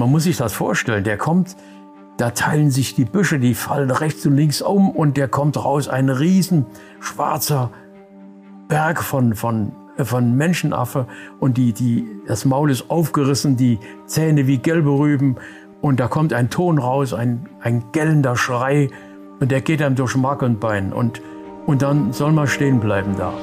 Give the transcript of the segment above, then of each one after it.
man muss sich das vorstellen, der kommt, da teilen sich die Büsche, die fallen rechts und links um und der kommt raus, ein riesen schwarzer Berg von, von, von Menschenaffe und die, die, das Maul ist aufgerissen, die Zähne wie gelbe Rüben und da kommt ein Ton raus, ein, ein gellender Schrei und der geht einem durch Mark und Bein und, und dann soll man stehen bleiben da.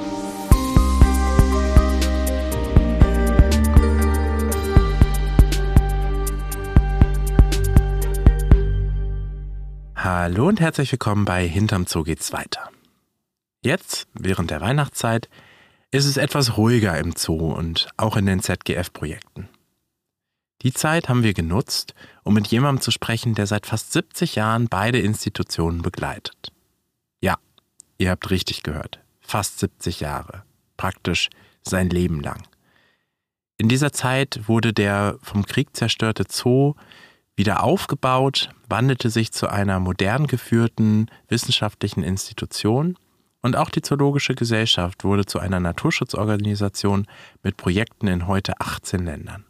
Hallo und herzlich willkommen bei Hinterm Zoo geht's weiter. Jetzt, während der Weihnachtszeit, ist es etwas ruhiger im Zoo und auch in den ZGF-Projekten. Die Zeit haben wir genutzt, um mit jemandem zu sprechen, der seit fast 70 Jahren beide Institutionen begleitet. Ja, ihr habt richtig gehört, fast 70 Jahre, praktisch sein Leben lang. In dieser Zeit wurde der vom Krieg zerstörte Zoo wieder aufgebaut, wandelte sich zu einer modern geführten wissenschaftlichen Institution und auch die Zoologische Gesellschaft wurde zu einer Naturschutzorganisation mit Projekten in heute 18 Ländern.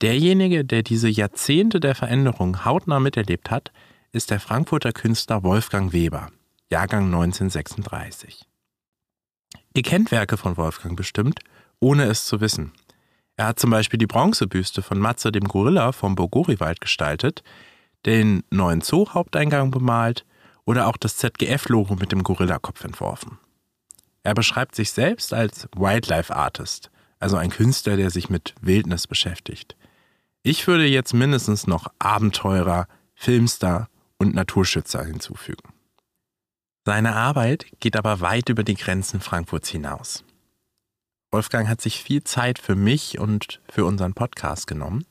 Derjenige, der diese Jahrzehnte der Veränderung hautnah miterlebt hat, ist der Frankfurter Künstler Wolfgang Weber, Jahrgang 1936. Ihr kennt Werke von Wolfgang bestimmt, ohne es zu wissen. Er hat zum Beispiel die Bronzebüste von Matze dem Gorilla vom Bogoriwald gestaltet, den neuen Zoo-Haupteingang bemalt oder auch das ZGF-Logo mit dem Gorillakopf entworfen. Er beschreibt sich selbst als Wildlife Artist, also ein Künstler, der sich mit Wildnis beschäftigt. Ich würde jetzt mindestens noch Abenteurer, Filmstar und Naturschützer hinzufügen. Seine Arbeit geht aber weit über die Grenzen Frankfurts hinaus. Wolfgang hat sich viel Zeit für mich und für unseren Podcast genommen.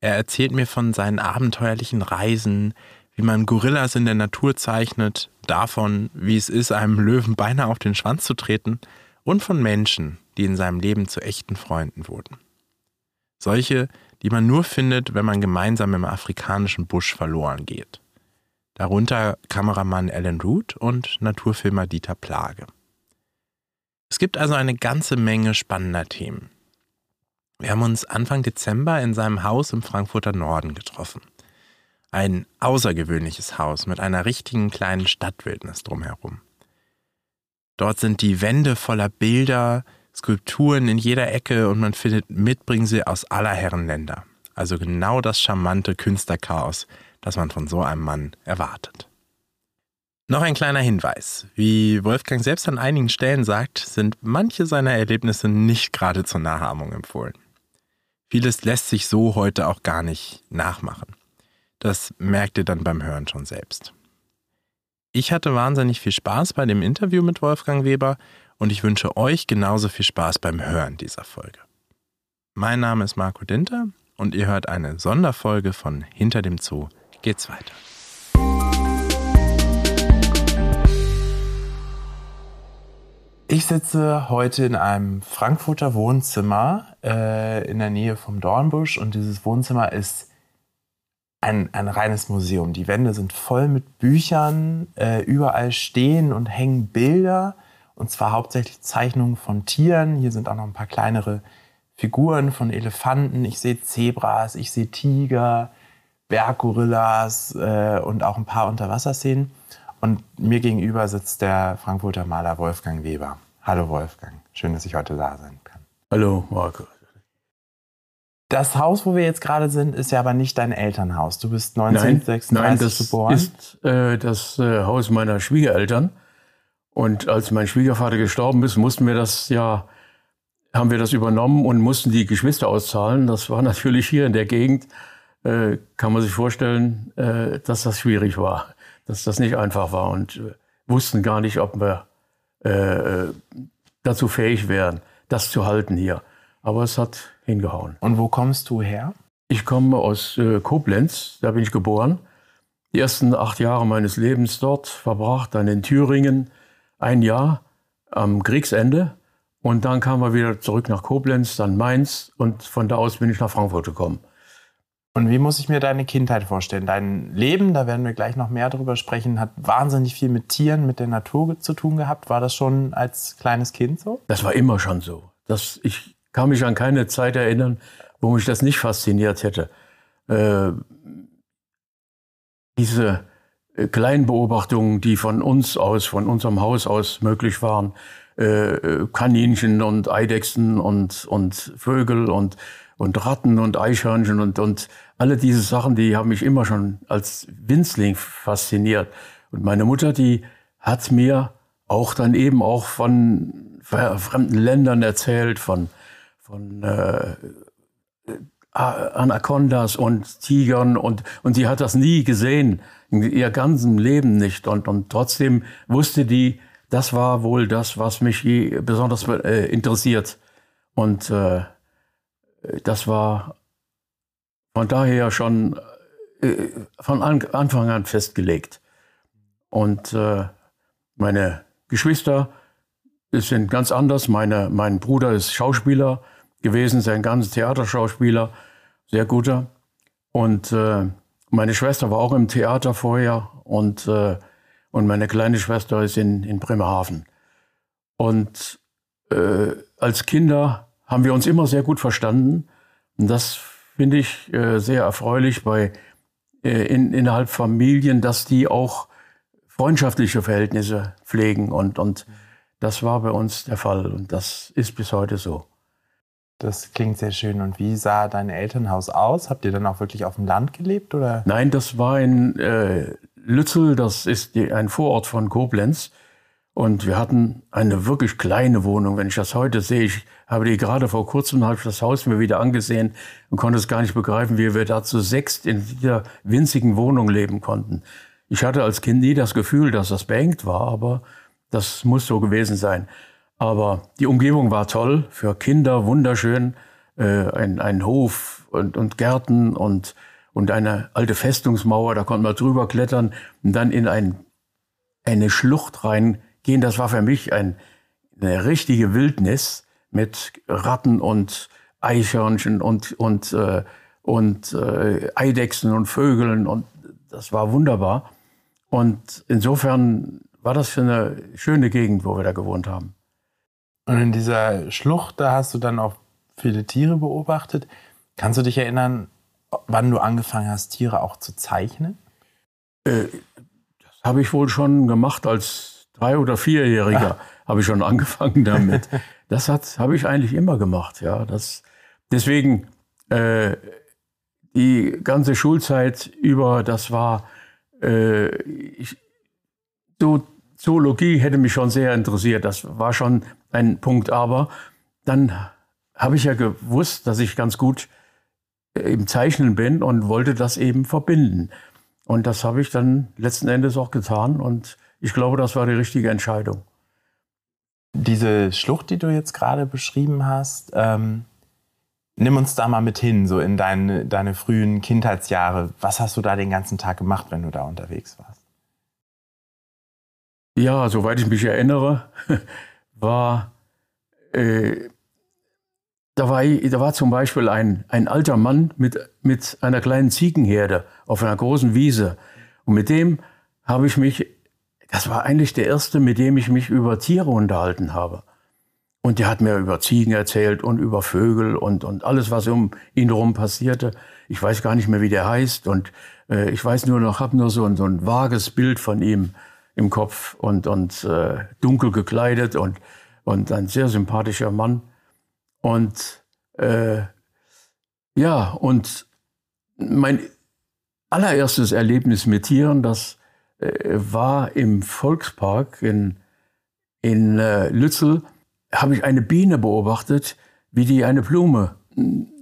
Er erzählt mir von seinen abenteuerlichen Reisen, wie man Gorillas in der Natur zeichnet, davon, wie es ist, einem Löwen beinahe auf den Schwanz zu treten und von Menschen, die in seinem Leben zu echten Freunden wurden. Solche, die man nur findet, wenn man gemeinsam im afrikanischen Busch verloren geht. Darunter Kameramann Alan Root und Naturfilmer Dieter Plage. Es gibt also eine ganze Menge spannender Themen. Wir haben uns Anfang Dezember in seinem Haus im Frankfurter Norden getroffen. Ein außergewöhnliches Haus mit einer richtigen kleinen Stadtwildnis drumherum. Dort sind die Wände voller Bilder, Skulpturen in jeder Ecke und man findet Mitbringsel aus aller Herren Länder. Also genau das charmante Künstlerchaos, das man von so einem Mann erwartet. Noch ein kleiner Hinweis. Wie Wolfgang selbst an einigen Stellen sagt, sind manche seiner Erlebnisse nicht gerade zur Nachahmung empfohlen. Vieles lässt sich so heute auch gar nicht nachmachen. Das merkt ihr dann beim Hören schon selbst. Ich hatte wahnsinnig viel Spaß bei dem Interview mit Wolfgang Weber und ich wünsche euch genauso viel Spaß beim Hören dieser Folge. Mein Name ist Marco Dinter und ihr hört eine Sonderfolge von Hinter dem Zoo geht's weiter. Ich sitze heute in einem Frankfurter Wohnzimmer äh, in der Nähe vom Dornbusch und dieses Wohnzimmer ist ein, ein reines Museum. Die Wände sind voll mit Büchern, äh, überall stehen und hängen Bilder und zwar hauptsächlich Zeichnungen von Tieren. Hier sind auch noch ein paar kleinere Figuren von Elefanten. Ich sehe Zebras, ich sehe Tiger, Berggorillas äh, und auch ein paar Unterwasserszenen. Und mir gegenüber sitzt der Frankfurter Maler Wolfgang Weber. Hallo Wolfgang, schön, dass ich heute da sein kann. Hallo Marco. Das Haus, wo wir jetzt gerade sind, ist ja aber nicht dein Elternhaus. Du bist 1936 nein, nein, das geboren. ist äh, das äh, Haus meiner Schwiegereltern. Und als mein Schwiegervater gestorben ist, mussten wir das ja, haben wir das übernommen und mussten die Geschwister auszahlen. Das war natürlich hier in der Gegend, äh, kann man sich vorstellen, äh, dass das schwierig war dass das nicht einfach war und äh, wussten gar nicht, ob wir äh, äh, dazu fähig wären, das zu halten hier. Aber es hat hingehauen. Und wo kommst du her? Ich komme aus äh, Koblenz, da bin ich geboren. Die ersten acht Jahre meines Lebens dort verbracht, dann in Thüringen ein Jahr am Kriegsende. Und dann kamen wir wieder zurück nach Koblenz, dann Mainz und von da aus bin ich nach Frankfurt gekommen. Und wie muss ich mir deine Kindheit vorstellen? Dein Leben, da werden wir gleich noch mehr drüber sprechen, hat wahnsinnig viel mit Tieren, mit der Natur zu tun gehabt. War das schon als kleines Kind so? Das war immer schon so. Das, ich kann mich an keine Zeit erinnern, wo mich das nicht fasziniert hätte. äh, diese äh, kleinen Beobachtungen, die von uns aus, von unserem Haus aus möglich waren, äh, Kaninchen und Eidechsen und, und Vögel und, und Ratten und Eichhörnchen und, und alle diese Sachen, die haben mich immer schon als Winzling fasziniert. Und meine Mutter, die hat mir auch dann eben auch von fremden Ländern erzählt, von, von äh, Anacondas und Tigern und, und sie hat das nie gesehen, in ihr ganzen Leben nicht. Und, und trotzdem wusste die, das war wohl das, was mich besonders äh, interessiert. Und äh, das war von daher schon äh, von Anfang an festgelegt. Und äh, meine Geschwister sind ganz anders. Meine, mein Bruder ist Schauspieler gewesen, sein ganzes Theaterschauspieler, sehr guter. Und äh, meine Schwester war auch im Theater vorher und und meine kleine Schwester ist in, in Bremerhaven. Und äh, als Kinder haben wir uns immer sehr gut verstanden. Und das finde ich äh, sehr erfreulich bei äh, in, innerhalb Familien, dass die auch freundschaftliche Verhältnisse pflegen. Und, und das war bei uns der Fall. Und das ist bis heute so. Das klingt sehr schön. Und wie sah dein Elternhaus aus? Habt ihr dann auch wirklich auf dem Land gelebt? Oder? Nein, das war in äh, Lützel, das ist die, ein Vorort von Koblenz. Und wir hatten eine wirklich kleine Wohnung. Wenn ich das heute sehe, ich habe die gerade vor kurzem, habe ich das Haus mir wieder angesehen und konnte es gar nicht begreifen, wie wir da zu sechst in dieser winzigen Wohnung leben konnten. Ich hatte als Kind nie das Gefühl, dass das beengt war, aber das muss so gewesen sein. Aber die Umgebung war toll, für Kinder wunderschön, äh, ein, ein Hof und, und Gärten und und eine alte Festungsmauer, da konnte man drüber klettern und dann in ein, eine Schlucht reingehen. Das war für mich ein, eine richtige Wildnis mit Ratten und Eichhörnchen und, und, äh, und äh, Eidechsen und Vögeln und das war wunderbar. Und insofern war das für eine schöne Gegend, wo wir da gewohnt haben. Und in dieser Schlucht, da hast du dann auch viele Tiere beobachtet. Kannst du dich erinnern, wann du angefangen hast, Tiere auch zu zeichnen? Äh, das habe ich wohl schon gemacht als drei- oder vierjähriger. Habe ich schon angefangen damit. das habe ich eigentlich immer gemacht. Ja, das deswegen äh, die ganze Schulzeit über. Das war äh, ich, so, Zoologie hätte mich schon sehr interessiert. Das war schon ein Punkt. Aber dann habe ich ja gewusst, dass ich ganz gut im Zeichnen bin und wollte das eben verbinden. Und das habe ich dann letzten Endes auch getan und ich glaube, das war die richtige Entscheidung. Diese Schlucht, die du jetzt gerade beschrieben hast, ähm, nimm uns da mal mit hin, so in deine, deine frühen Kindheitsjahre. Was hast du da den ganzen Tag gemacht, wenn du da unterwegs warst? Ja, soweit ich mich erinnere, war äh, da war, da war zum Beispiel ein, ein alter Mann mit, mit einer kleinen Ziegenherde auf einer großen Wiese. Und mit dem habe ich mich, das war eigentlich der erste, mit dem ich mich über Tiere unterhalten habe. Und der hat mir über Ziegen erzählt und über Vögel und, und alles, was um ihn herum passierte. Ich weiß gar nicht mehr, wie der heißt. Und äh, ich weiß nur noch, habe nur so ein, so ein vages Bild von ihm im Kopf und, und äh, dunkel gekleidet und, und ein sehr sympathischer Mann. Und äh, ja, und mein allererstes Erlebnis mit Tieren, das war im Volkspark in, in äh, Lützel, habe ich eine Biene beobachtet, wie die eine Blume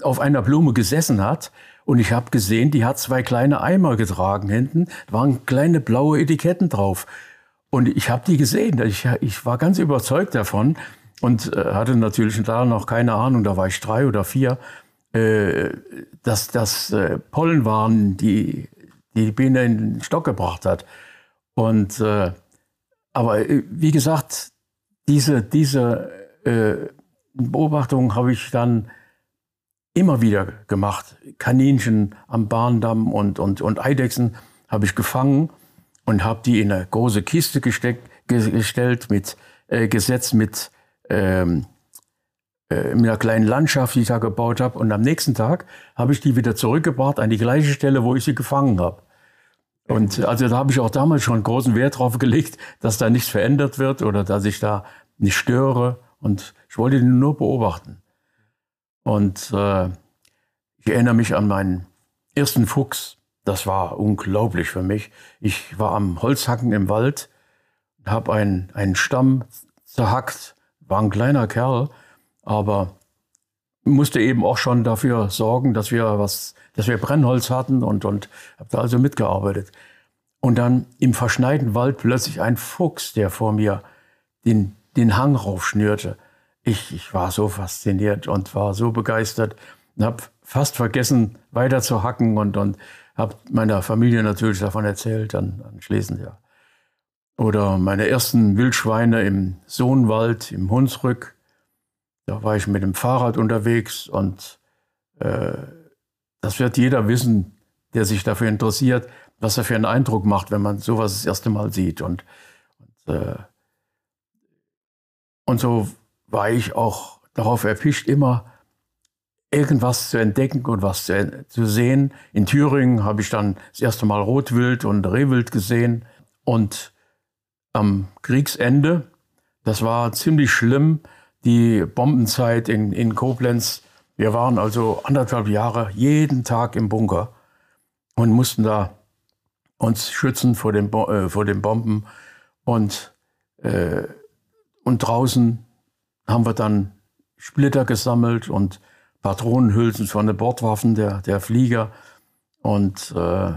auf einer Blume gesessen hat. Und ich habe gesehen, die hat zwei kleine Eimer getragen hinten. Waren kleine blaue Etiketten drauf. Und ich habe die gesehen. Ich, ich war ganz überzeugt davon, und äh, hatte natürlich da noch keine Ahnung, da war ich drei oder vier, äh, dass das äh, Pollen waren, die die Biene in den Stock gebracht hat. Und äh, aber äh, wie gesagt, diese diese äh, Beobachtung habe ich dann immer wieder gemacht. Kaninchen am Bahndamm und und und Eidechsen habe ich gefangen und habe die in eine große Kiste gesteckt, gestellt mit äh, gesetzt mit ähm, äh, in einer kleinen Landschaft, die ich da gebaut habe. Und am nächsten Tag habe ich die wieder zurückgebracht an die gleiche Stelle, wo ich sie gefangen habe. Und also da habe ich auch damals schon großen Wert drauf gelegt, dass da nichts verändert wird oder dass ich da nicht störe. Und ich wollte den nur beobachten. Und äh, ich erinnere mich an meinen ersten Fuchs. Das war unglaublich für mich. Ich war am Holzhacken im Wald, habe einen, einen Stamm zerhackt, war ein kleiner Kerl aber musste eben auch schon dafür sorgen, dass wir was, dass wir Brennholz hatten und, und habe da also mitgearbeitet. Und dann im verschneiten Wald plötzlich ein Fuchs, der vor mir den, den Hang raufschnürte. Ich, ich war so fasziniert und war so begeistert und habe fast vergessen, weiter zu hacken und, und habe meiner Familie natürlich davon erzählt, dann anschließend, ja. Oder meine ersten Wildschweine im Sohnwald, im Hunsrück, da war ich mit dem Fahrrad unterwegs und äh, das wird jeder wissen, der sich dafür interessiert, was er für einen Eindruck macht, wenn man sowas das erste Mal sieht. Und, und, äh, und so war ich auch darauf erpicht, immer irgendwas zu entdecken und was zu, zu sehen. In Thüringen habe ich dann das erste Mal Rotwild und Rehwild gesehen. Und am Kriegsende, das war ziemlich schlimm, die Bombenzeit in, in Koblenz. Wir waren also anderthalb Jahre jeden Tag im Bunker und mussten da uns schützen vor den, äh, vor den Bomben. Und, äh, und draußen haben wir dann Splitter gesammelt und Patronenhülsen von den Bordwaffen der, der Flieger. Und äh,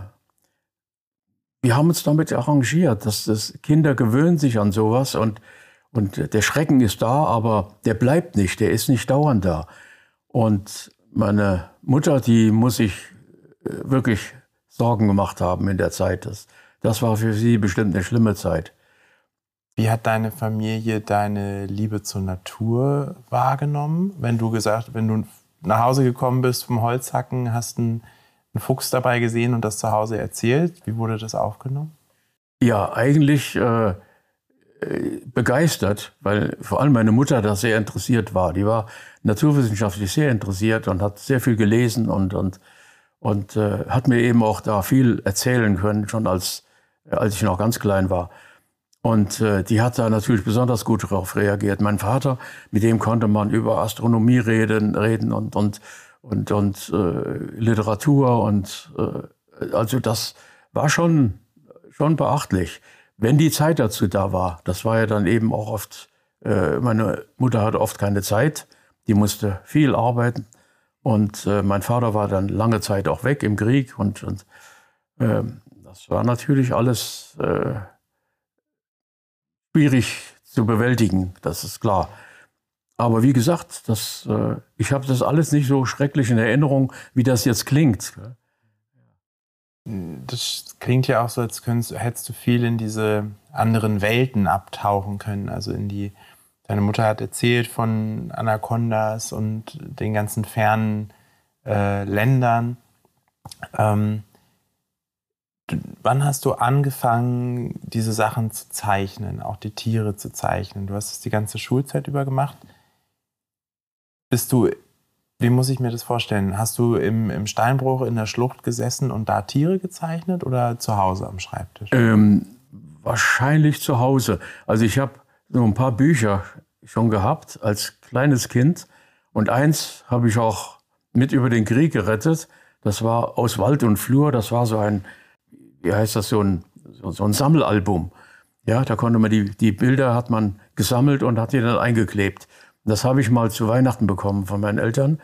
wir haben uns damit arrangiert, dass das Kinder gewöhnen sich an sowas und und der Schrecken ist da, aber der bleibt nicht, der ist nicht dauernd da. Und meine Mutter, die muss sich äh, wirklich Sorgen gemacht haben in der Zeit. Das, das war für sie bestimmt eine schlimme Zeit. Wie hat deine Familie deine Liebe zur Natur wahrgenommen? Wenn du gesagt, wenn du nach Hause gekommen bist vom Holzhacken, hast einen, einen Fuchs dabei gesehen und das zu Hause erzählt, wie wurde das aufgenommen? Ja, eigentlich äh, begeistert, weil vor allem meine Mutter da sehr interessiert war. Die war naturwissenschaftlich sehr interessiert und hat sehr viel gelesen und, und, und äh, hat mir eben auch da viel erzählen können, schon als, als ich noch ganz klein war. Und äh, die hat da natürlich besonders gut darauf reagiert. Mein Vater, mit dem konnte man über Astronomie reden, reden und, und, und, und äh, Literatur und äh, also das war schon, schon beachtlich wenn die Zeit dazu da war. Das war ja dann eben auch oft, äh, meine Mutter hatte oft keine Zeit, die musste viel arbeiten. Und äh, mein Vater war dann lange Zeit auch weg im Krieg und, und äh, das war natürlich alles äh, schwierig zu bewältigen, das ist klar. Aber wie gesagt, das, äh, ich habe das alles nicht so schrecklich in Erinnerung, wie das jetzt klingt. Das klingt ja auch so, als könntest, hättest du viel in diese anderen Welten abtauchen können. Also in die, deine Mutter hat erzählt von Anacondas und den ganzen fernen äh, Ländern. Ähm, wann hast du angefangen, diese Sachen zu zeichnen, auch die Tiere zu zeichnen? Du hast es die ganze Schulzeit über gemacht. Bist du wie muss ich mir das vorstellen? Hast du im, im Steinbruch in der Schlucht gesessen und da Tiere gezeichnet oder zu Hause am Schreibtisch? Ähm, wahrscheinlich zu Hause. Also ich habe so ein paar Bücher schon gehabt als kleines Kind und eins habe ich auch mit über den Krieg gerettet. Das war aus Wald und Flur. Das war so ein, wie heißt das, so ein, so ein Sammelalbum. Ja, da konnte man die, die Bilder hat man gesammelt und hat die dann eingeklebt. Das habe ich mal zu Weihnachten bekommen von meinen Eltern.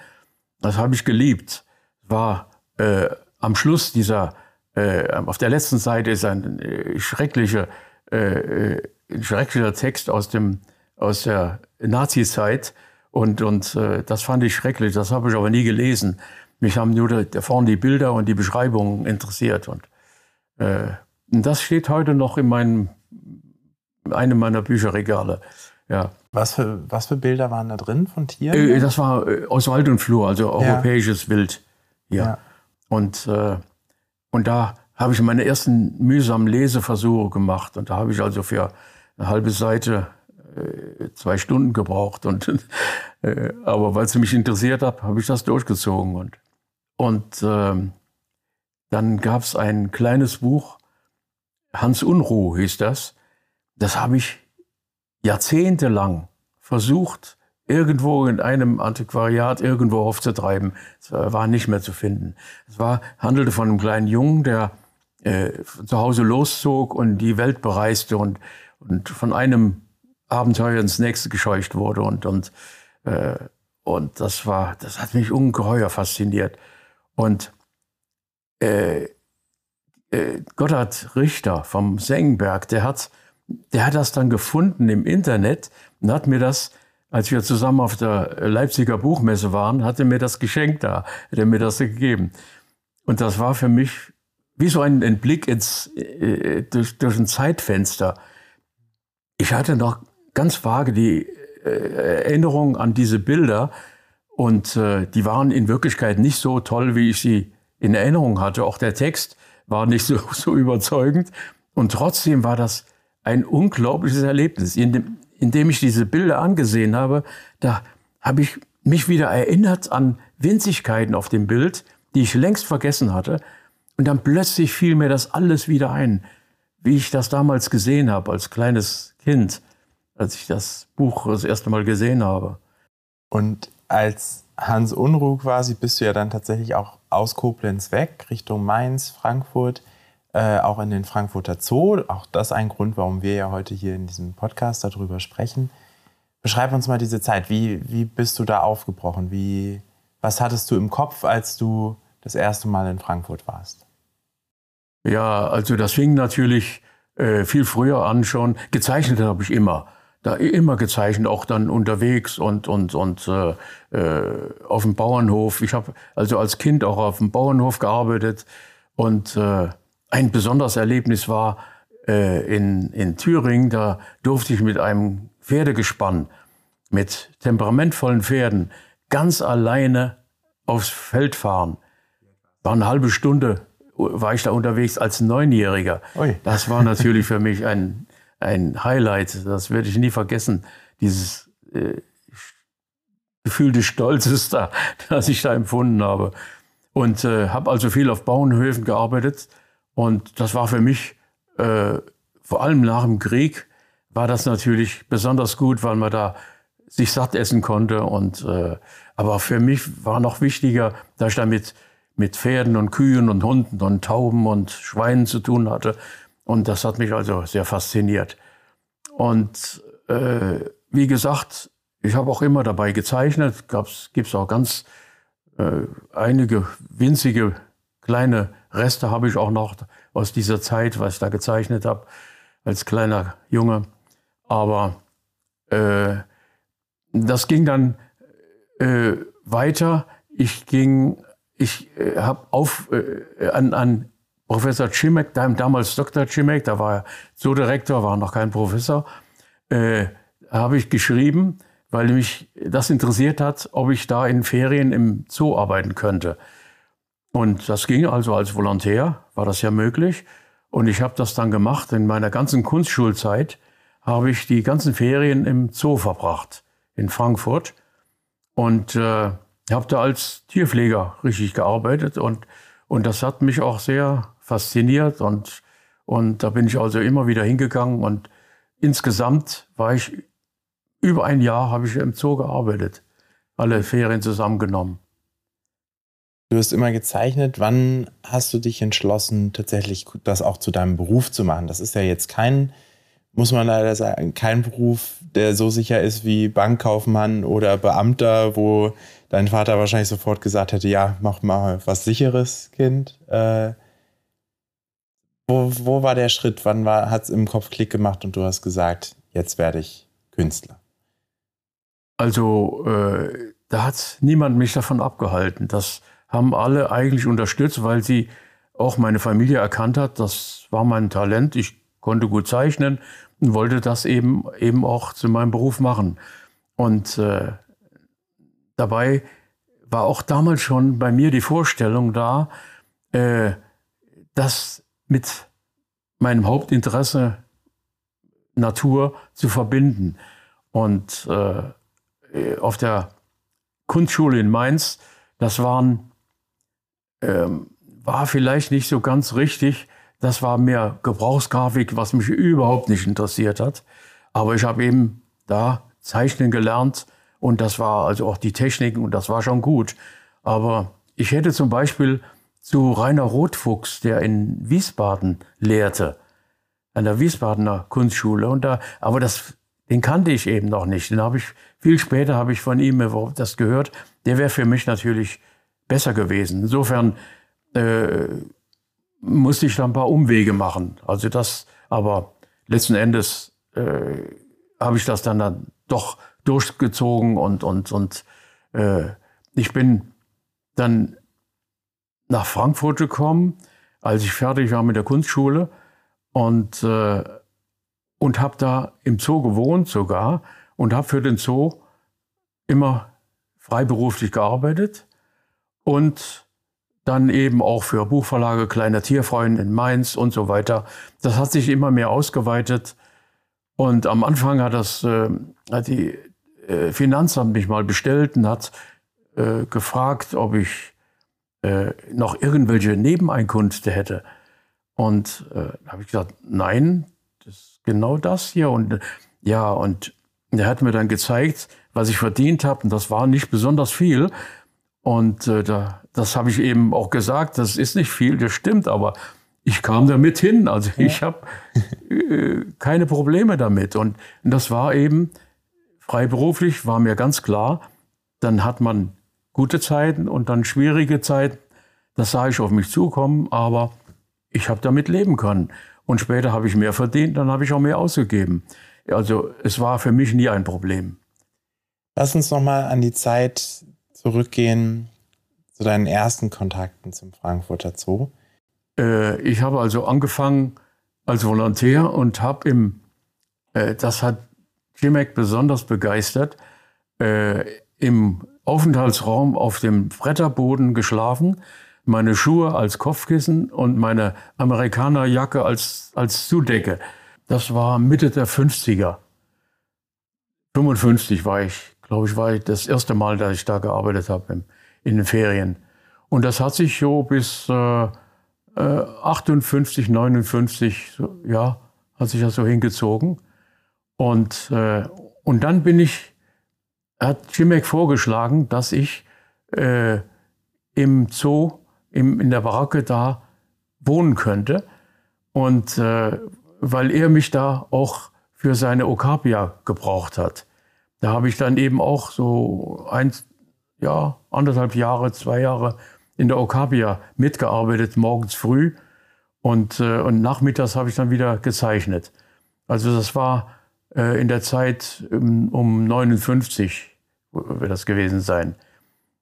Das habe ich geliebt. War äh, am Schluss dieser, äh, auf der letzten Seite ist ein äh, schrecklicher, äh, äh, ein schrecklicher Text aus dem aus der Nazi-Zeit und und äh, das fand ich schrecklich. Das habe ich aber nie gelesen. Mich haben nur da vorne die Bilder und die Beschreibungen interessiert und, äh, und das steht heute noch in meinem einem meiner Bücherregale. Ja. Was für, was für Bilder waren da drin von Tieren? Äh, das war äh, aus Wald und Flur, also europäisches ja. Wild. Ja. ja. Und, äh, und da habe ich meine ersten mühsamen Leseversuche gemacht. Und da habe ich also für eine halbe Seite äh, zwei Stunden gebraucht. Und, äh, aber weil es mich interessiert hat, habe ich das durchgezogen. Und, und ähm, dann gab es ein kleines Buch, Hans Unruh hieß das. Das habe ich jahrzehntelang versucht, irgendwo in einem Antiquariat irgendwo aufzutreiben. Es war nicht mehr zu finden. Es war, handelte von einem kleinen Jungen, der äh, zu Hause loszog und die Welt bereiste und, und von einem Abenteuer ins nächste gescheucht wurde. Und, und, äh, und das war, das hat mich ungeheuer fasziniert. Und äh, äh, Gotthard Richter vom Sengenberg, der hat, der hat das dann gefunden im Internet und hat mir das, als wir zusammen auf der Leipziger Buchmesse waren, hat er mir das geschenkt da, hat er mir das gegeben. Und das war für mich wie so ein, ein Blick ins, äh, durch, durch ein Zeitfenster. Ich hatte noch ganz vage die äh, Erinnerung an diese Bilder und äh, die waren in Wirklichkeit nicht so toll, wie ich sie in Erinnerung hatte. Auch der Text war nicht so, so überzeugend. Und trotzdem war das ein unglaubliches Erlebnis. Indem, indem ich diese Bilder angesehen habe, da habe ich mich wieder erinnert an Winzigkeiten auf dem Bild, die ich längst vergessen hatte. Und dann plötzlich fiel mir das alles wieder ein, wie ich das damals gesehen habe als kleines Kind, als ich das Buch das erste Mal gesehen habe. Und als Hans Unruh quasi bist du ja dann tatsächlich auch aus Koblenz weg, Richtung Mainz, Frankfurt, äh, auch in den Frankfurter Zoo. Auch das ein Grund, warum wir ja heute hier in diesem Podcast darüber sprechen. Beschreib uns mal diese Zeit. Wie, wie bist du da aufgebrochen? Wie, was hattest du im Kopf, als du das erste Mal in Frankfurt warst? Ja, also das fing natürlich äh, viel früher an schon. Gezeichnet habe ich immer da immer gezeichnet, auch dann unterwegs und, und, und äh, äh, auf dem Bauernhof. Ich habe also als Kind auch auf dem Bauernhof gearbeitet und äh, ein besonderes Erlebnis war äh, in, in Thüringen, da durfte ich mit einem Pferdegespann, mit temperamentvollen Pferden, ganz alleine aufs Feld fahren. War eine halbe Stunde war ich da unterwegs als Neunjähriger. Ui. Das war natürlich für mich ein ein Highlight. Das werde ich nie vergessen. Dieses äh, Gefühl des Stolzes da, das ich da empfunden habe. Und äh, habe also viel auf Bauernhöfen gearbeitet. Und das war für mich, äh, vor allem nach dem Krieg, war das natürlich besonders gut, weil man da sich satt essen konnte. Und, äh, aber für mich war noch wichtiger, dass ich da mit, mit Pferden und Kühen und Hunden und Tauben und Schweinen zu tun hatte. Und das hat mich also sehr fasziniert. Und äh, wie gesagt, ich habe auch immer dabei gezeichnet. Gibt es auch ganz äh, einige winzige kleine Reste habe ich auch noch aus dieser Zeit, was ich da gezeichnet habe als kleiner Junge. Aber äh, das ging dann äh, weiter. Ich ging, ich äh, habe auf äh, an, an Professor Cimek, damals Dr. Cimek, da war er Zoodirektor, war noch kein Professor, äh, habe ich geschrieben, weil mich das interessiert hat, ob ich da in Ferien im Zoo arbeiten könnte. Und das ging also als Volontär, war das ja möglich. Und ich habe das dann gemacht. In meiner ganzen Kunstschulzeit habe ich die ganzen Ferien im Zoo verbracht, in Frankfurt. Und äh, habe da als Tierpfleger richtig gearbeitet. Und, und das hat mich auch sehr fasziniert und, und da bin ich also immer wieder hingegangen und insgesamt war ich über ein Jahr habe ich im Zoo gearbeitet, alle Ferien zusammengenommen. Du hast immer gezeichnet. Wann hast du dich entschlossen, tatsächlich das auch zu deinem Beruf zu machen? Das ist ja jetzt kein, muss man leider sagen, kein Beruf, der so sicher ist wie Bankkaufmann oder Beamter, wo dein Vater wahrscheinlich sofort gesagt hätte, ja, mach mal was sicheres, Kind. Äh, wo, wo war der Schritt? Wann hat es im Kopf Klick gemacht und du hast gesagt, jetzt werde ich Künstler? Also, äh, da hat niemand mich davon abgehalten. Das haben alle eigentlich unterstützt, weil sie auch meine Familie erkannt hat, das war mein Talent. Ich konnte gut zeichnen und wollte das eben, eben auch zu meinem Beruf machen. Und äh, dabei war auch damals schon bei mir die Vorstellung da, äh, dass mit meinem Hauptinteresse Natur zu verbinden. Und äh, auf der Kunstschule in Mainz, das waren, ähm, war vielleicht nicht so ganz richtig. Das war mehr Gebrauchsgrafik, was mich überhaupt nicht interessiert hat. Aber ich habe eben da zeichnen gelernt und das war also auch die Techniken und das war schon gut. Aber ich hätte zum Beispiel zu Rainer Rotfuchs, der in Wiesbaden lehrte, an der Wiesbadener Kunstschule. Und da, aber das, den kannte ich eben noch nicht. Den habe ich viel später habe ich von ihm das gehört. Der wäre für mich natürlich besser gewesen. Insofern äh, musste ich da ein paar Umwege machen. Also das, aber letzten Endes äh, habe ich das dann, dann doch durchgezogen und und und äh, ich bin dann nach Frankfurt gekommen, als ich fertig war mit der Kunstschule und, äh, und habe da im Zoo gewohnt sogar und habe für den Zoo immer freiberuflich gearbeitet und dann eben auch für Buchverlage, Kleiner Tierfreund in Mainz und so weiter. Das hat sich immer mehr ausgeweitet. Und am Anfang hat das äh, hat die äh, Finanzamt mich mal bestellt und hat äh, gefragt, ob ich äh, noch irgendwelche Nebeneinkünfte hätte. Und äh, da habe ich gesagt, nein, das ist genau das hier. Und ja, und er hat mir dann gezeigt, was ich verdient habe. Und das war nicht besonders viel. Und äh, da, das habe ich eben auch gesagt, das ist nicht viel, das stimmt, aber ich kam damit hin. Also ja. ich habe äh, keine Probleme damit. Und das war eben freiberuflich, war mir ganz klar. Dann hat man gute Zeiten und dann schwierige Zeiten. Das sah ich auf mich zukommen, aber ich habe damit leben können. Und später habe ich mehr verdient, dann habe ich auch mehr ausgegeben. Also es war für mich nie ein Problem. Lass uns nochmal an die Zeit zurückgehen zu deinen ersten Kontakten zum Frankfurter Zoo. Äh, ich habe also angefangen als Volontär und habe im, äh, das hat Jimek besonders begeistert, äh, im Aufenthaltsraum auf dem Bretterboden geschlafen meine Schuhe als Kopfkissen und meine Amerikanerjacke als, als Zudecke. Das war Mitte der 50er. 55 war ich, glaube ich, war ich das erste Mal, dass ich da gearbeitet habe in, den Ferien. Und das hat sich so bis äh, äh, 58, 59, so, ja, hat sich das so hingezogen. Und, äh, und dann bin ich, hat Jimek vorgeschlagen, dass ich äh, im Zoo im, in der Baracke da wohnen könnte. Und äh, weil er mich da auch für seine Okapia gebraucht hat. Da habe ich dann eben auch so ein, ja, anderthalb Jahre, zwei Jahre in der Okapia mitgearbeitet, morgens früh. Und, äh, und nachmittags habe ich dann wieder gezeichnet. Also das war äh, in der Zeit um, um 59 wird das gewesen sein.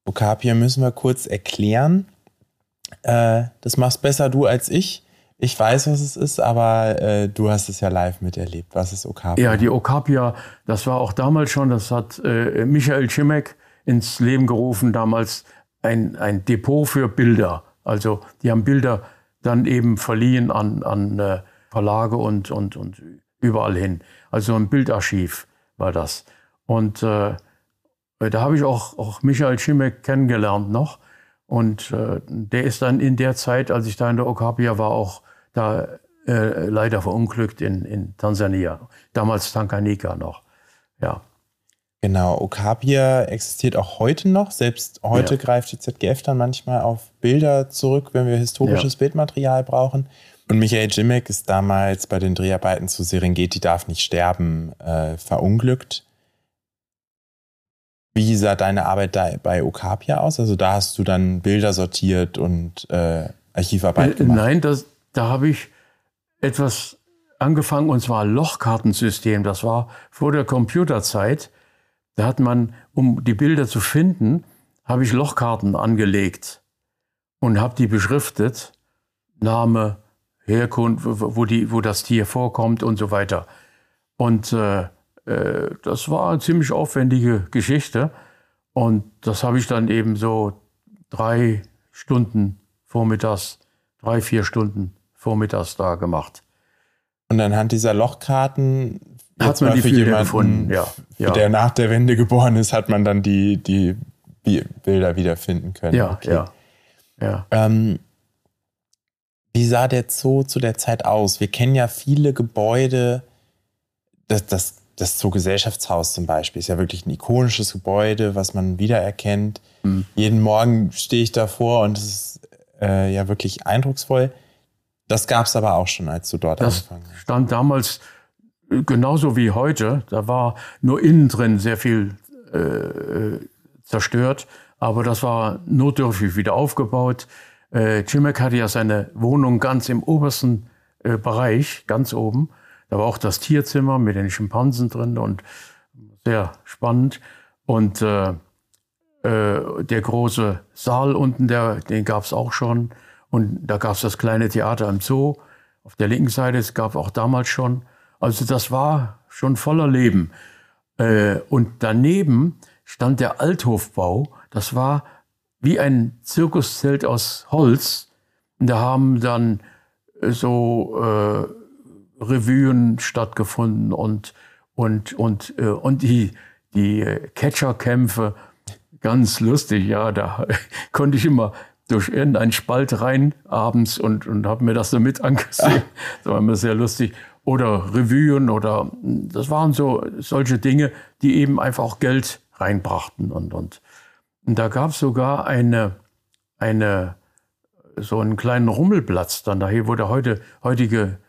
Okapia müssen wir kurz erklären. Äh, das machst besser du als ich. Ich weiß, was es ist, aber äh, du hast es ja live miterlebt. Was ist Okapia? Ja, die Okapia, das war auch damals schon, das hat äh, Michael Schimek ins Leben gerufen, damals ein, ein Depot für Bilder. Also die haben Bilder dann eben verliehen an, an äh, Verlage und, und, und überall hin. Also ein Bildarchiv war das. Und äh, da habe ich auch, auch Michael Schimek kennengelernt noch. Und äh, der ist dann in der Zeit, als ich da in der Okapia war, auch da äh, leider verunglückt in, in Tansania. Damals Tanganyika noch. Ja. Genau, Okapia existiert auch heute noch. Selbst heute ja. greift die ZGF dann manchmal auf Bilder zurück, wenn wir historisches ja. Bildmaterial brauchen. Und Michael Jimek ist damals bei den Dreharbeiten zu Serengeti darf nicht sterben äh, verunglückt. Wie sah deine Arbeit da bei Okapia aus? Also da hast du dann Bilder sortiert und äh, Archivarbeit äh, gemacht? Nein, das, da habe ich etwas angefangen und zwar Lochkartensystem. Das war vor der Computerzeit. Da hat man, um die Bilder zu finden, habe ich Lochkarten angelegt und habe die beschriftet. Name, Herkunft, wo, die, wo das Tier vorkommt und so weiter. Und äh, äh, das war eine ziemlich aufwendige Geschichte. Und das habe ich dann eben so drei Stunden vormittags, drei, vier Stunden vormittags da gemacht. Und anhand dieser Lochkarten hat man die für jemanden gefunden, ja, ja. der nach der Wende geboren ist, hat man dann die, die Bilder wiederfinden können. Ja, okay. ja. ja. Ähm, wie sah der Zoo zu der Zeit aus? Wir kennen ja viele Gebäude, das, das, das Zoo-Gesellschaftshaus zum Beispiel ist ja wirklich ein ikonisches Gebäude, was man wiedererkennt. Mhm. Jeden Morgen stehe ich davor und es ist äh, ja wirklich eindrucksvoll. Das gab es aber auch schon, als du dort das angefangen hast. stand damals genauso wie heute. Da war nur innen drin sehr viel äh, zerstört, aber das war notdürftig wieder aufgebaut. Äh, Cimek hatte ja seine Wohnung ganz im obersten äh, Bereich, ganz oben. Da war auch das Tierzimmer mit den Schimpansen drin und sehr spannend. Und äh, äh, der große Saal unten, der, den gab es auch schon. Und da gab es das kleine Theater im Zoo. Auf der linken Seite, es gab auch damals schon. Also das war schon voller Leben. Äh, und daneben stand der Althofbau. Das war wie ein Zirkuszelt aus Holz. Und da haben dann so äh, Revuen stattgefunden und, und, und, äh, und die, die Catcherkämpfe ganz lustig, ja. Da konnte ich immer durch irgendeinen Spalt rein abends und, und habe mir das so mit angesehen. Das war immer sehr lustig. Oder Revuen oder das waren so solche Dinge, die eben einfach auch Geld reinbrachten. Und, und, und da gab es sogar eine, eine, so einen kleinen Rummelplatz dann daher, wo der heute, heutige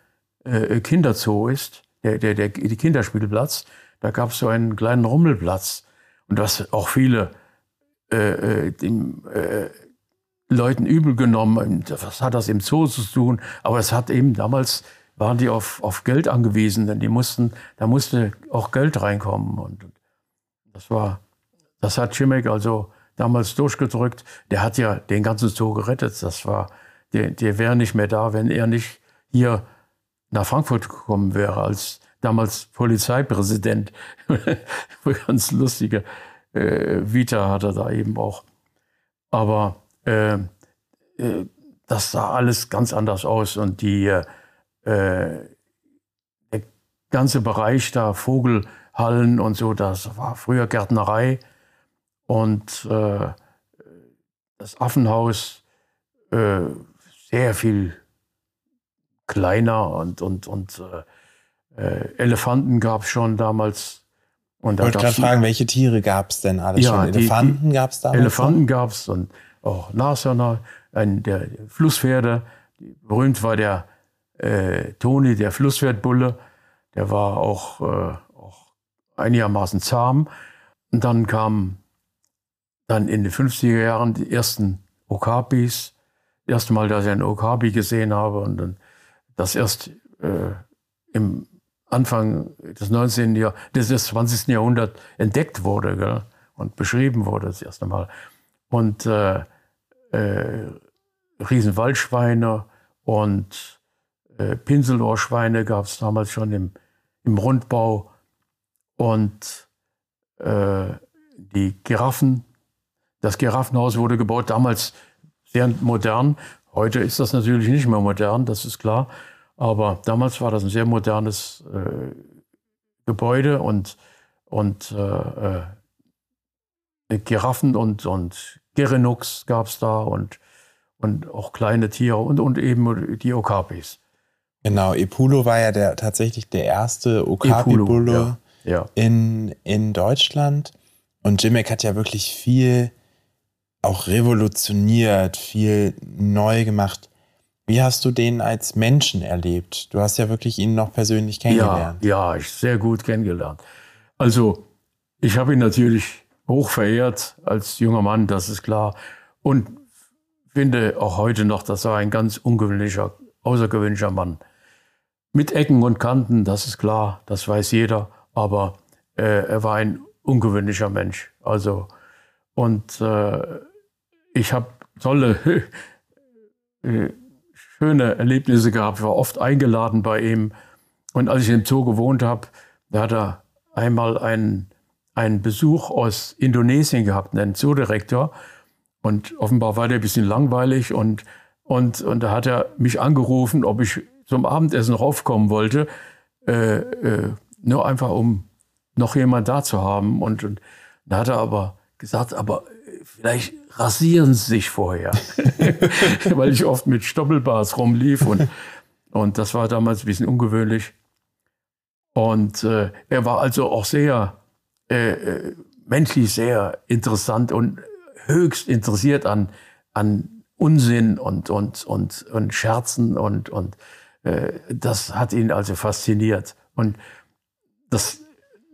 äh, Kinderzoo ist, der, der, der, die Kinderspielplatz. Da gab es so einen kleinen Rummelplatz. Und was auch viele äh, äh, den äh, Leuten übel genommen. Was hat das im Zoo zu tun? Aber es hat eben damals waren die auf, auf Geld angewiesen, denn die mussten, da musste auch Geld reinkommen. Und das war, das hat Schimek also damals durchgedrückt. Der hat ja den ganzen Zoo gerettet. Das war, der, der wäre nicht mehr da, wenn er nicht hier nach Frankfurt gekommen wäre als damals Polizeipräsident. Ganz lustige äh, Vita hat er da eben auch. Aber äh, äh, das sah alles ganz anders aus und die, äh, der ganze Bereich da, Vogelhallen und so, das war früher Gärtnerei und äh, das Affenhaus äh, sehr viel kleiner und, und, und Elefanten gab es schon damals und ich wollte gerade fragen, welche Tiere gab es denn alles ja, schon? Elefanten gab es da? Elefanten gab es und auch Nashörner, ein, der Flusspferde. Berühmt war der äh, Toni, der Flusspferdbulle. Der war auch, äh, auch einigermaßen zahm. Und dann kamen dann in den 50er Jahren die ersten Okapis. Das erste Mal, dass ich einen Okapi gesehen habe und dann das erst äh, im Anfang des 19. Jahr, des 20. Jahrhunderts entdeckt wurde gell? und beschrieben wurde das erste Mal. Und äh, äh, Riesenwaldschweine und äh, Pinselohrschweine gab es damals schon im, im Rundbau. Und äh, die Giraffen, das Giraffenhaus wurde gebaut, damals sehr modern. Heute ist das natürlich nicht mehr modern, das ist klar. Aber damals war das ein sehr modernes äh, Gebäude und, und äh, äh, Giraffen und, und Gerenux gab es da und, und auch kleine Tiere und, und eben die Okapis. Genau, Epulo war ja der, tatsächlich der erste Okapi-Bulle ja, ja. in, in Deutschland. Und Jimek hat ja wirklich viel auch revolutioniert, viel neu gemacht. Wie hast du den als Menschen erlebt? Du hast ja wirklich ihn noch persönlich kennengelernt. Ja, ja, ich sehr gut kennengelernt. Also, ich habe ihn natürlich hoch verehrt als junger Mann, das ist klar. Und finde auch heute noch, dass er ein ganz ungewöhnlicher, außergewöhnlicher Mann. Mit Ecken und Kanten, das ist klar, das weiß jeder. Aber äh, er war ein ungewöhnlicher Mensch. Also, und äh, ich habe tolle äh, schöne Erlebnisse gehabt, war oft eingeladen bei ihm. Und als ich im Zoo gewohnt habe, da hat er einmal einen, einen Besuch aus Indonesien gehabt, einen Zoodirektor. Und offenbar war der ein bisschen langweilig und, und, und da hat er mich angerufen, ob ich zum Abendessen raufkommen wollte. Äh, äh, nur einfach um noch jemand da zu haben. Und, und da hat er aber gesagt, aber vielleicht rasieren Sie sich vorher, weil ich oft mit Stoppelbars rumlief und, und das war damals ein bisschen ungewöhnlich. Und äh, er war also auch sehr äh, äh menschlich sehr interessant und höchst interessiert an, an Unsinn und, und, und, und Scherzen und, und äh, das hat ihn also fasziniert. Und das,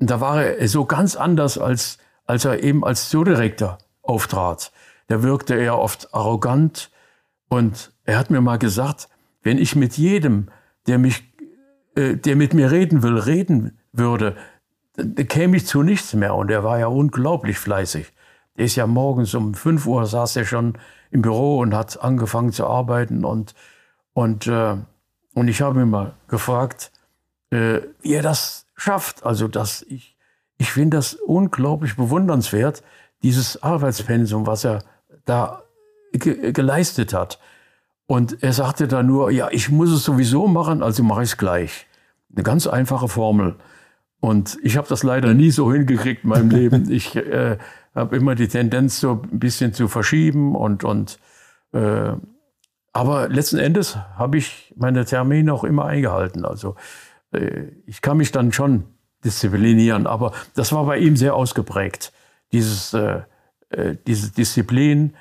da war er so ganz anders, als, als er eben als Zoodirektor auftrat. Da wirkte er oft arrogant und er hat mir mal gesagt, wenn ich mit jedem, der mich, äh, der mit mir reden will, reden würde, dann käme ich zu nichts mehr. Und er war ja unglaublich fleißig. Der ist ja morgens um 5 Uhr saß er schon im Büro und hat angefangen zu arbeiten. Und, und, äh, und ich habe ihn mal gefragt, äh, wie er das schafft. Also dass ich, ich finde das unglaublich bewundernswert, dieses Arbeitspensum, was er da ge geleistet hat. Und er sagte dann nur, ja, ich muss es sowieso machen, also mache ich es gleich. Eine ganz einfache Formel. Und ich habe das leider nie so hingekriegt in meinem Leben. Ich äh, habe immer die Tendenz, so ein bisschen zu verschieben und, und äh, aber letzten Endes habe ich meine Termine auch immer eingehalten. Also äh, ich kann mich dann schon disziplinieren, aber das war bei ihm sehr ausgeprägt. Dieses, äh, äh, diese Disziplin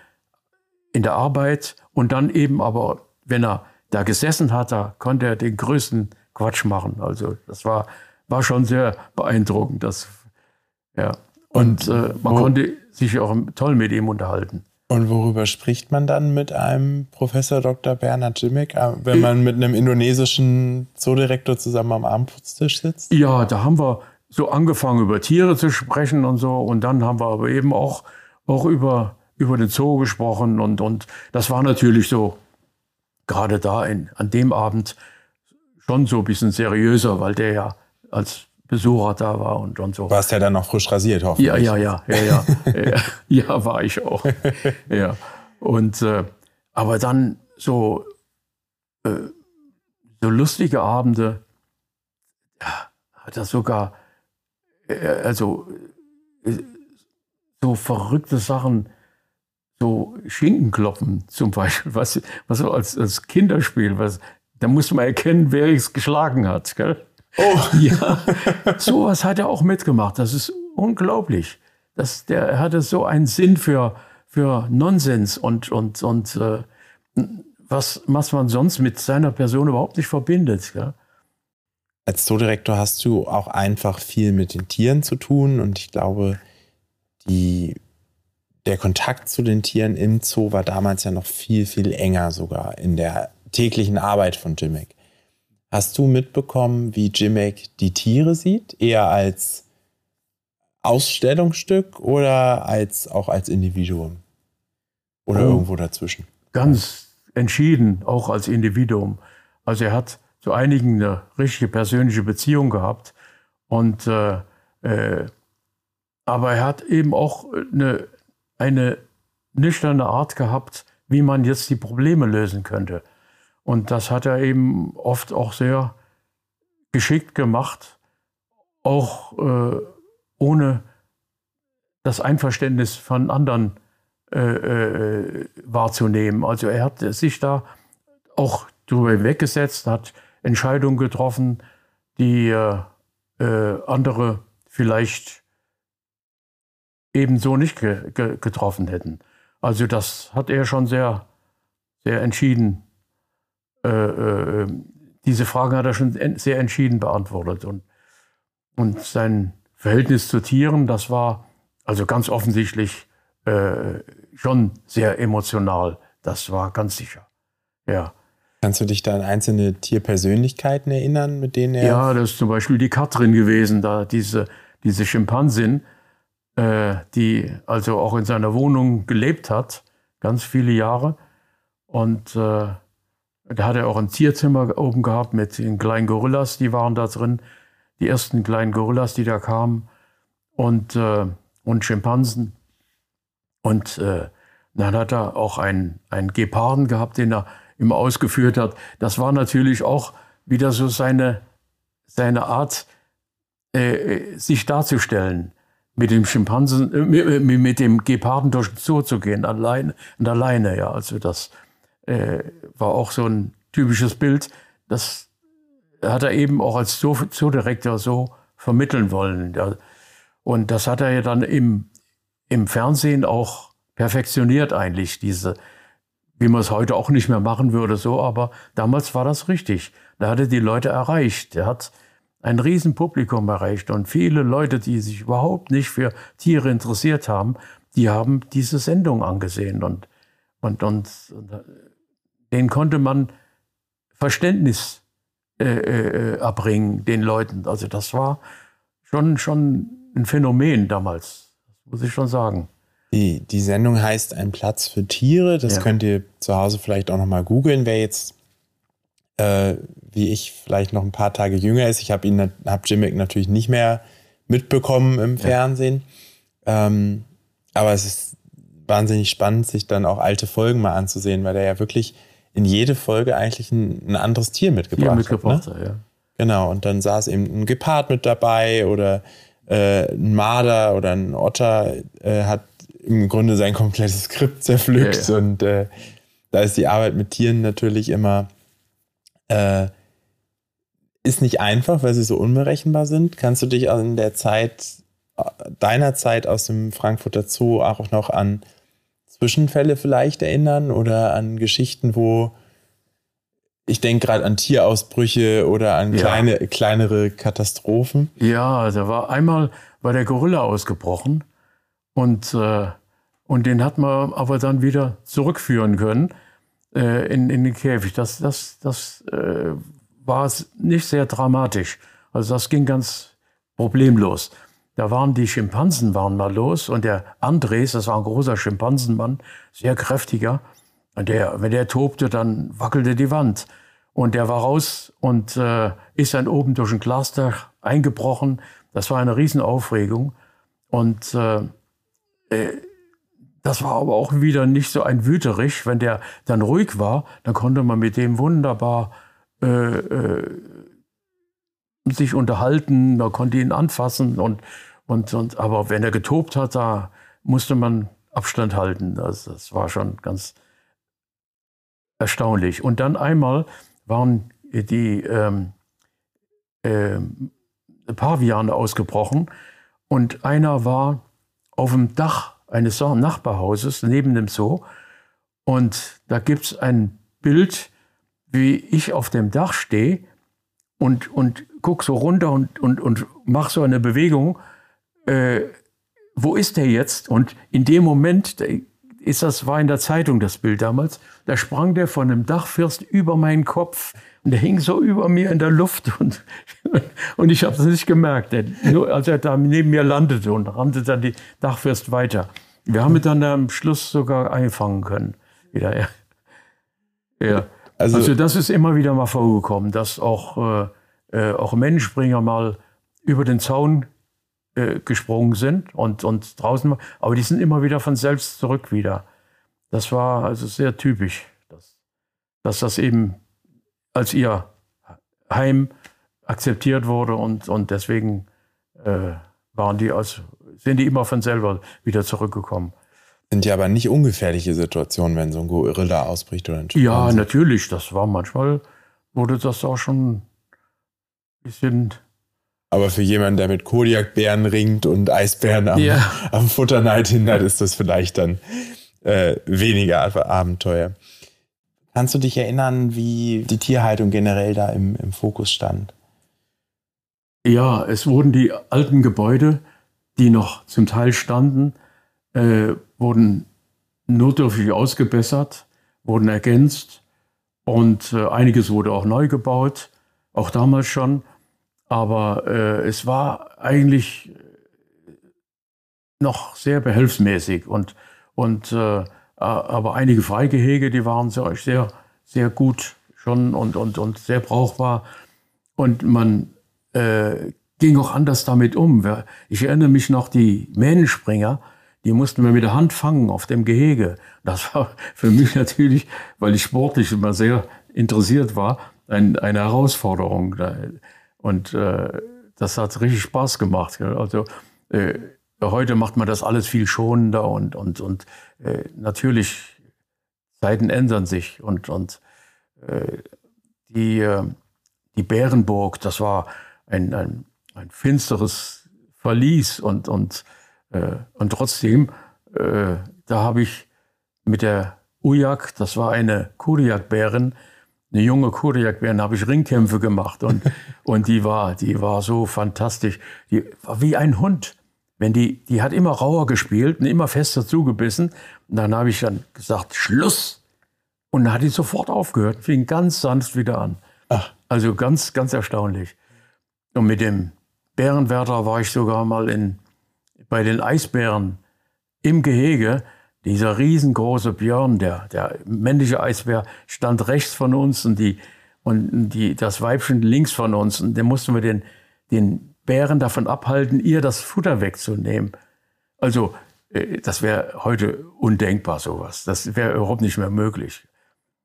in der Arbeit und dann eben aber, wenn er da gesessen hat, da konnte er den größten Quatsch machen. Also das war, war schon sehr beeindruckend. Das, ja. Und, und äh, man konnte sich auch toll mit ihm unterhalten. Und worüber spricht man dann mit einem Professor Dr. Bernhard Jimmick, äh, wenn man mit einem indonesischen Zoodirektor zusammen am Abendstisch sitzt? Ja, da haben wir so angefangen, über Tiere zu sprechen und so. Und dann haben wir aber eben auch, auch über, über den Zoo gesprochen. Und, und das war natürlich so, gerade da in, an dem Abend, schon so ein bisschen seriöser, weil der ja als Besucher da war und, und so. Warst ja dann noch frisch rasiert, hoffentlich. Ja, ja, ja, ja, ja, ja, war ich auch. Ja. Und, äh, aber dann so, äh, so lustige Abende, ja, hat er sogar, äh, also, äh, so verrückte Sachen, so Schinkenklopfen zum Beispiel, was, was so als, als Kinderspiel, was, da muss man erkennen, wer es geschlagen hat, gell? Oh. Ja, sowas hat er auch mitgemacht. Das ist unglaublich. Das, der er hatte so einen Sinn für, für Nonsens und, und, und äh, was, was man sonst mit seiner Person überhaupt nicht verbindet. Ja? Als Zoodirektor hast du auch einfach viel mit den Tieren zu tun und ich glaube, die, der Kontakt zu den Tieren im Zoo war damals ja noch viel, viel enger sogar in der täglichen Arbeit von Jimmick. Hast du mitbekommen, wie Jimek die Tiere sieht? Eher als Ausstellungsstück oder als, auch als Individuum? Oder oh, irgendwo dazwischen? Ganz entschieden, auch als Individuum. Also er hat zu einigen eine richtige persönliche Beziehung gehabt. Und, äh, äh, aber er hat eben auch eine, eine nüchterne Art gehabt, wie man jetzt die Probleme lösen könnte. Und das hat er eben oft auch sehr geschickt gemacht, auch äh, ohne das Einverständnis von anderen äh, äh, wahrzunehmen. Also er hat sich da auch drüber weggesetzt, hat Entscheidungen getroffen, die äh, äh, andere vielleicht ebenso nicht ge ge getroffen hätten. Also das hat er schon sehr, sehr entschieden äh, äh, diese Fragen hat er schon sehr entschieden beantwortet. Und, und sein Verhältnis zu Tieren, das war also ganz offensichtlich äh, schon sehr emotional. Das war ganz sicher. Ja. Kannst du dich da an einzelne Tierpersönlichkeiten erinnern, mit denen er. Ja, das ist zum Beispiel die Katrin gewesen, da diese, diese Schimpansin, äh, die also auch in seiner Wohnung gelebt hat, ganz viele Jahre. Und äh, da hat er auch ein Tierzimmer oben gehabt mit den kleinen Gorillas, die waren da drin. Die ersten kleinen Gorillas, die da kamen. Und, äh, und Schimpansen. Und äh, dann hat er auch einen, Geparden gehabt, den er immer ausgeführt hat. Das war natürlich auch wieder so seine, seine Art, äh, sich darzustellen, mit dem Schimpansen, äh, mit, mit, dem Geparden durch den Zoo zu gehen, allein und alleine, ja. Also das äh, war auch so ein typisches Bild. Das hat er eben auch als Zoodirektor so vermitteln wollen. Ja. Und das hat er ja dann im, im Fernsehen auch perfektioniert eigentlich, diese, wie man es heute auch nicht mehr machen würde, so, aber damals war das richtig. Da hat er die Leute erreicht. Er hat ein Riesenpublikum erreicht und viele Leute, die sich überhaupt nicht für Tiere interessiert haben, die haben diese Sendung angesehen und, und, und, und denen konnte man Verständnis äh, äh, erbringen, den Leuten. Also das war schon, schon ein Phänomen damals, muss ich schon sagen. Die, die Sendung heißt Ein Platz für Tiere. Das ja. könnt ihr zu Hause vielleicht auch nochmal googeln, wer jetzt äh, wie ich vielleicht noch ein paar Tage jünger ist. Ich habe ihn, habe Jimmick natürlich nicht mehr mitbekommen im Fernsehen. Ja. Ähm, aber es ist wahnsinnig spannend, sich dann auch alte Folgen mal anzusehen, weil er ja wirklich in jede Folge eigentlich ein, ein anderes Tier mitgebracht, Tier mitgebracht hat. Ne? ja. Genau, und dann saß eben ein Gepard mit dabei oder äh, ein Marder oder ein Otter äh, hat im Grunde sein komplettes Skript zerpflückt ja. und äh, da ist die Arbeit mit Tieren natürlich immer äh, ist nicht einfach, weil sie so unberechenbar sind. Kannst du dich in der Zeit, deiner Zeit aus dem Frankfurter Zoo auch noch an Zwischenfälle vielleicht erinnern oder an Geschichten, wo ich denke gerade an Tierausbrüche oder an kleine, ja. kleinere Katastrophen. Ja, da war einmal war der Gorilla ausgebrochen und, äh, und den hat man aber dann wieder zurückführen können äh, in, in den Käfig. Das, das, das äh, war nicht sehr dramatisch. Also das ging ganz problemlos. Da waren die Schimpansen waren mal los und der Andres, das war ein großer Schimpansenmann, sehr kräftiger. Und der, wenn der tobte, dann wackelte die Wand. Und der war raus und äh, ist dann oben durch ein Glasdach eingebrochen. Das war eine Riesenaufregung. Und äh, äh das war aber auch wieder nicht so ein Wüterich. Wenn der dann ruhig war, dann konnte man mit dem wunderbar äh, äh, sich unterhalten, man konnte ihn anfassen und, und, und, aber wenn er getobt hat, da musste man Abstand halten. Das, das war schon ganz erstaunlich. Und dann einmal waren die ähm, äh, Paviane ausgebrochen und einer war auf dem Dach eines Nachbarhauses neben dem Zoo. Und da gibt es ein Bild, wie ich auf dem Dach stehe und, und gucke so runter und, und, und mache so eine Bewegung. Äh, wo ist der jetzt? Und in dem Moment, ist das war in der Zeitung das Bild damals, da sprang der von dem Dachfirst über meinen Kopf und der hing so über mir in der Luft und, und ich habe es nicht gemerkt. Nur als er da neben mir landete und rannte dann die Dachfirst weiter. Wir haben ihn dann am Schluss sogar einfangen können. Wieder, ja. ja. Also, also, das ist immer wieder mal vorgekommen, dass auch, äh, äh auch Menschspringer mal über den Zaun äh, gesprungen sind und, und draußen, aber die sind immer wieder von selbst zurück wieder. Das war also sehr typisch, dass, dass das eben als ihr Heim akzeptiert wurde und, und deswegen äh, waren die als, sind die immer von selber wieder zurückgekommen. Sind ja aber nicht ungefährliche Situationen, wenn so ein Gorilla ausbricht oder ein Ja, natürlich. Das war manchmal, wurde das auch schon ein bisschen. Aber für jemanden, der mit Kodiakbären ringt und Eisbären am, ja. am Futterneid hindert, ist das vielleicht dann äh, weniger Abenteuer. Kannst du dich erinnern, wie die Tierhaltung generell da im, im Fokus stand? Ja, es wurden die alten Gebäude, die noch zum Teil standen, äh, wurden notdürftig ausgebessert, wurden ergänzt und äh, einiges wurde auch neu gebaut, auch damals schon. Aber äh, es war eigentlich noch sehr behelfsmäßig und, und äh, aber einige Freigehege, die waren sehr, sehr, sehr gut schon und, und, und sehr brauchbar. Und man äh, ging auch anders damit um. Ich erinnere mich noch, die Mähnenspringer, die mussten wir mit der Hand fangen auf dem Gehege. Das war für mich natürlich, weil ich sportlich immer sehr interessiert war, ein, eine Herausforderung. Und äh, das hat richtig Spaß gemacht. Also äh, heute macht man das alles viel schonender und, und, und äh, natürlich Zeiten ändern sich und, und äh, die, äh, die Bärenburg, das war ein, ein, ein finsteres Verlies und, und, äh, und trotzdem, äh, da habe ich mit der Ujak, das war eine Kuriakbärin, eine junge Kuriakbärin, habe ich Ringkämpfe gemacht und, und die war, die war so fantastisch. Die war wie ein Hund. Wenn die, die hat immer rauer gespielt und immer fester zugebissen. Und dann habe ich dann gesagt, Schluss. Und dann hat die sofort aufgehört, fing ganz sanft wieder an. Ach. Also ganz, ganz erstaunlich. Und mit dem Bärenwärter war ich sogar mal in, bei den Eisbären im Gehege. Dieser riesengroße Björn, der, der männliche Eisbär, stand rechts von uns und, die, und die, das Weibchen links von uns. Und dann mussten wir den, den Bären davon abhalten, ihr das Futter wegzunehmen. Also, äh, das wäre heute undenkbar, sowas. Das wäre überhaupt nicht mehr möglich.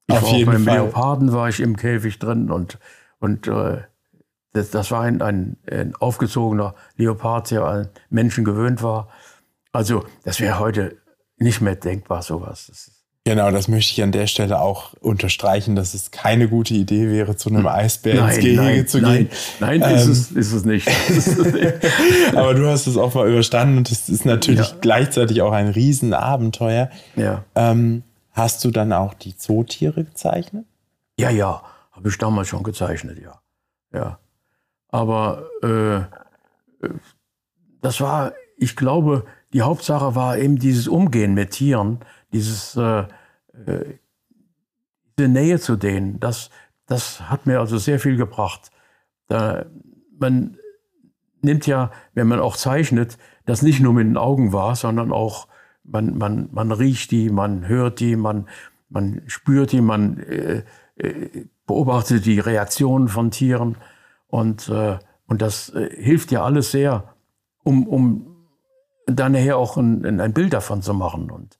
Ich Auf war jeden beim Fall. Leoparden war ich im Käfig drin und, und äh, das, das war ein, ein, ein aufgezogener Leopard, der an Menschen gewöhnt war. Also das wäre heute nicht mehr denkbar, sowas. Das Genau, das möchte ich an der Stelle auch unterstreichen, dass es keine gute Idee wäre, zu einem Eisbär nein, ins Gehege nein, zu gehen. Nein, nein ähm, ist, es, ist es nicht. Aber du hast es auch mal überstanden und es ist natürlich ja. gleichzeitig auch ein Riesenabenteuer. Ja. Ähm, hast du dann auch die Zootiere gezeichnet? Ja, ja, habe ich damals schon gezeichnet, ja. Ja. Aber äh, das war, ich glaube, die Hauptsache war eben dieses Umgehen mit Tieren, dieses äh, äh, diese Nähe zu denen. Das, das hat mir also sehr viel gebracht. Da, man nimmt ja, wenn man auch zeichnet, das nicht nur mit den Augen wahr, sondern auch man, man, man riecht die, man hört die, man, man spürt die, man äh, äh, beobachtet die Reaktionen von Tieren. Und, äh, und das äh, hilft ja alles sehr, um, um dann nachher auch ein, ein Bild davon zu machen. Und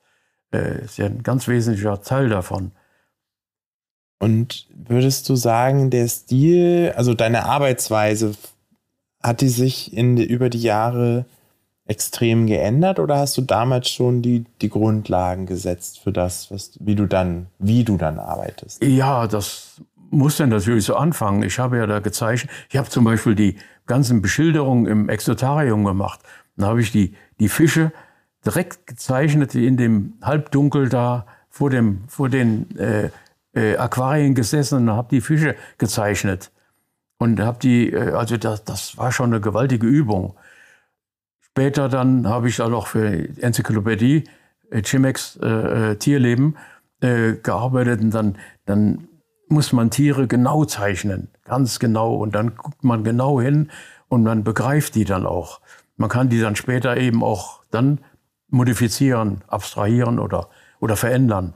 äh, ist ja ein ganz wesentlicher Teil davon. Und würdest du sagen, der Stil, also deine Arbeitsweise, hat die sich in, über die Jahre extrem geändert oder hast du damals schon die, die Grundlagen gesetzt für das, was, wie du dann, wie du dann arbeitest? Ja, das musste natürlich so anfangen. Ich habe ja da gezeichnet. Ich habe zum Beispiel die ganzen Beschilderungen im Exotarium gemacht. Dann habe ich die, die Fische direkt gezeichnet, die in dem Halbdunkel da vor, dem, vor den äh, äh, Aquarien gesessen und habe die Fische gezeichnet. Und habe die, äh, also das, das war schon eine gewaltige Übung. Später dann habe ich dann auch für Enzyklopädie, äh, Chimex äh, äh, Tierleben äh, gearbeitet und dann, dann muss man Tiere genau zeichnen, ganz genau. Und dann guckt man genau hin und man begreift die dann auch. Man kann die dann später eben auch dann modifizieren, abstrahieren oder, oder verändern.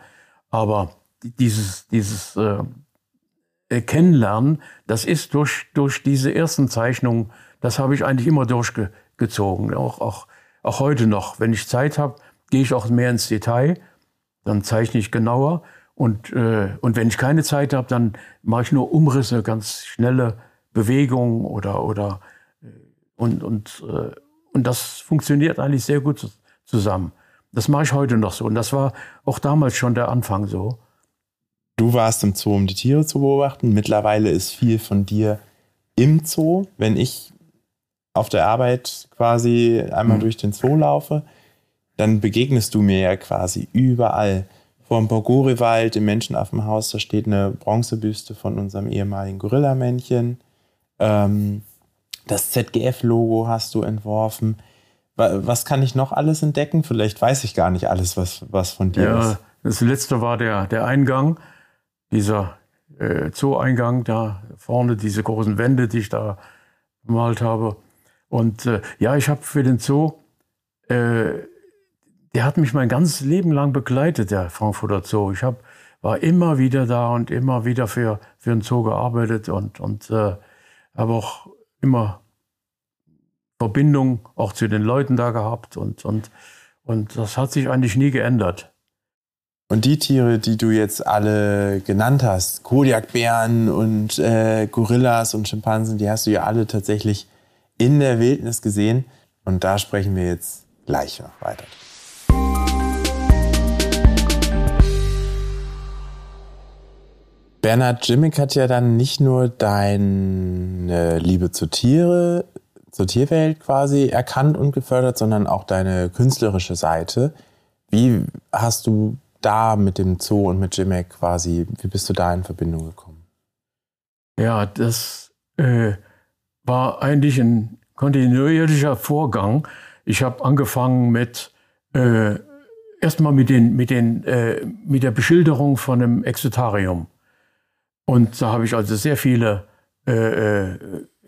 Aber dieses, dieses äh, Kennenlernen, das ist durch, durch diese ersten Zeichnungen, das habe ich eigentlich immer durchge gezogen. Auch, auch, auch heute noch. Wenn ich Zeit habe, gehe ich auch mehr ins Detail. Dann zeichne ich genauer. Und, äh, und wenn ich keine Zeit habe, dann mache ich nur Umrisse, ganz schnelle Bewegungen oder, oder äh, und, und, äh, und das funktioniert eigentlich sehr gut zusammen. Das mache ich heute noch so. Und das war auch damals schon der Anfang so. Du warst im Zoo, um die Tiere zu beobachten. Mittlerweile ist viel von dir im Zoo. Wenn ich auf der Arbeit quasi einmal mhm. durch den Zoo laufe, dann begegnest du mir ja quasi überall. Vor dem Bogori-Wald im Menschenaffenhaus, da steht eine Bronzebüste von unserem ehemaligen Gorillamännchen. Ähm, das ZGF-Logo hast du entworfen. Was kann ich noch alles entdecken? Vielleicht weiß ich gar nicht alles, was, was von dir ja, ist. Das letzte war der, der Eingang, dieser äh, Zoo-Eingang, da vorne diese großen Wände, die ich da gemalt habe. Und äh, ja, ich habe für den Zoo, äh, der hat mich mein ganzes Leben lang begleitet, der Frankfurter Zoo. Ich hab, war immer wieder da und immer wieder für, für den Zoo gearbeitet und, und äh, habe auch immer Verbindung auch zu den Leuten da gehabt und, und, und das hat sich eigentlich nie geändert. Und die Tiere, die du jetzt alle genannt hast, Kodiakbären und äh, Gorillas und Schimpansen, die hast du ja alle tatsächlich in der Wildnis gesehen. Und da sprechen wir jetzt gleich noch weiter. Bernhard Jimmick hat ja dann nicht nur deine Liebe zu Tiere, zur Tierwelt quasi erkannt und gefördert, sondern auch deine künstlerische Seite. Wie hast du da mit dem Zoo und mit Jimmick quasi, wie bist du da in Verbindung gekommen? Ja, das äh, war eigentlich ein kontinuierlicher Vorgang. Ich habe angefangen mit äh, erstmal mit den mit den äh, mit der Beschilderung von einem Exotarium. Und da habe ich also sehr viele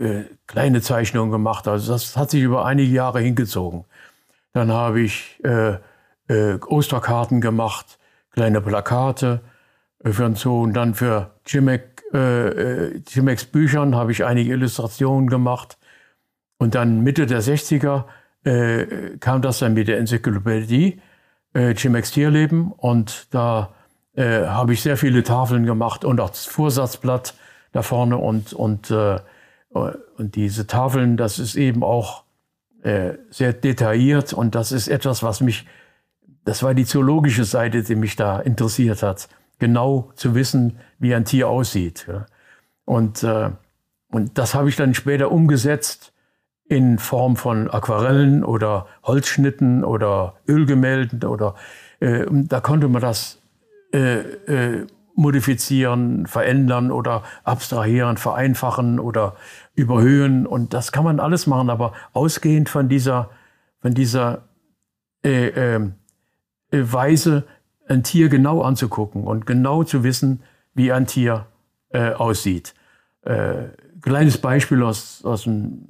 äh, äh, äh, kleine Zeichnungen gemacht. Also das hat sich über einige Jahre hingezogen. Dann habe ich äh, äh, Osterkarten gemacht, kleine Plakate äh, für den Zoo und dann für Jimek, Jimeks Büchern habe ich einige Illustrationen gemacht. Und dann Mitte der 60er kam das dann mit der Enzyklopädie Jimeks Tierleben und da äh, habe ich sehr viele Tafeln gemacht und auch das Vorsatzblatt da vorne und, und, äh, und diese Tafeln, das ist eben auch äh, sehr detailliert und das ist etwas, was mich, das war die zoologische Seite, die mich da interessiert hat, genau zu wissen, wie ein Tier aussieht. Ja. Und, äh, und das habe ich dann später umgesetzt in Form von Aquarellen oder Holzschnitten oder Ölgemälden oder äh, da konnte man das äh, äh, modifizieren, verändern oder abstrahieren, vereinfachen oder überhöhen. Und das kann man alles machen, aber ausgehend von dieser, von dieser äh, äh, Weise, ein Tier genau anzugucken und genau zu wissen, wie ein Tier äh, aussieht. Äh, kleines Beispiel aus, aus den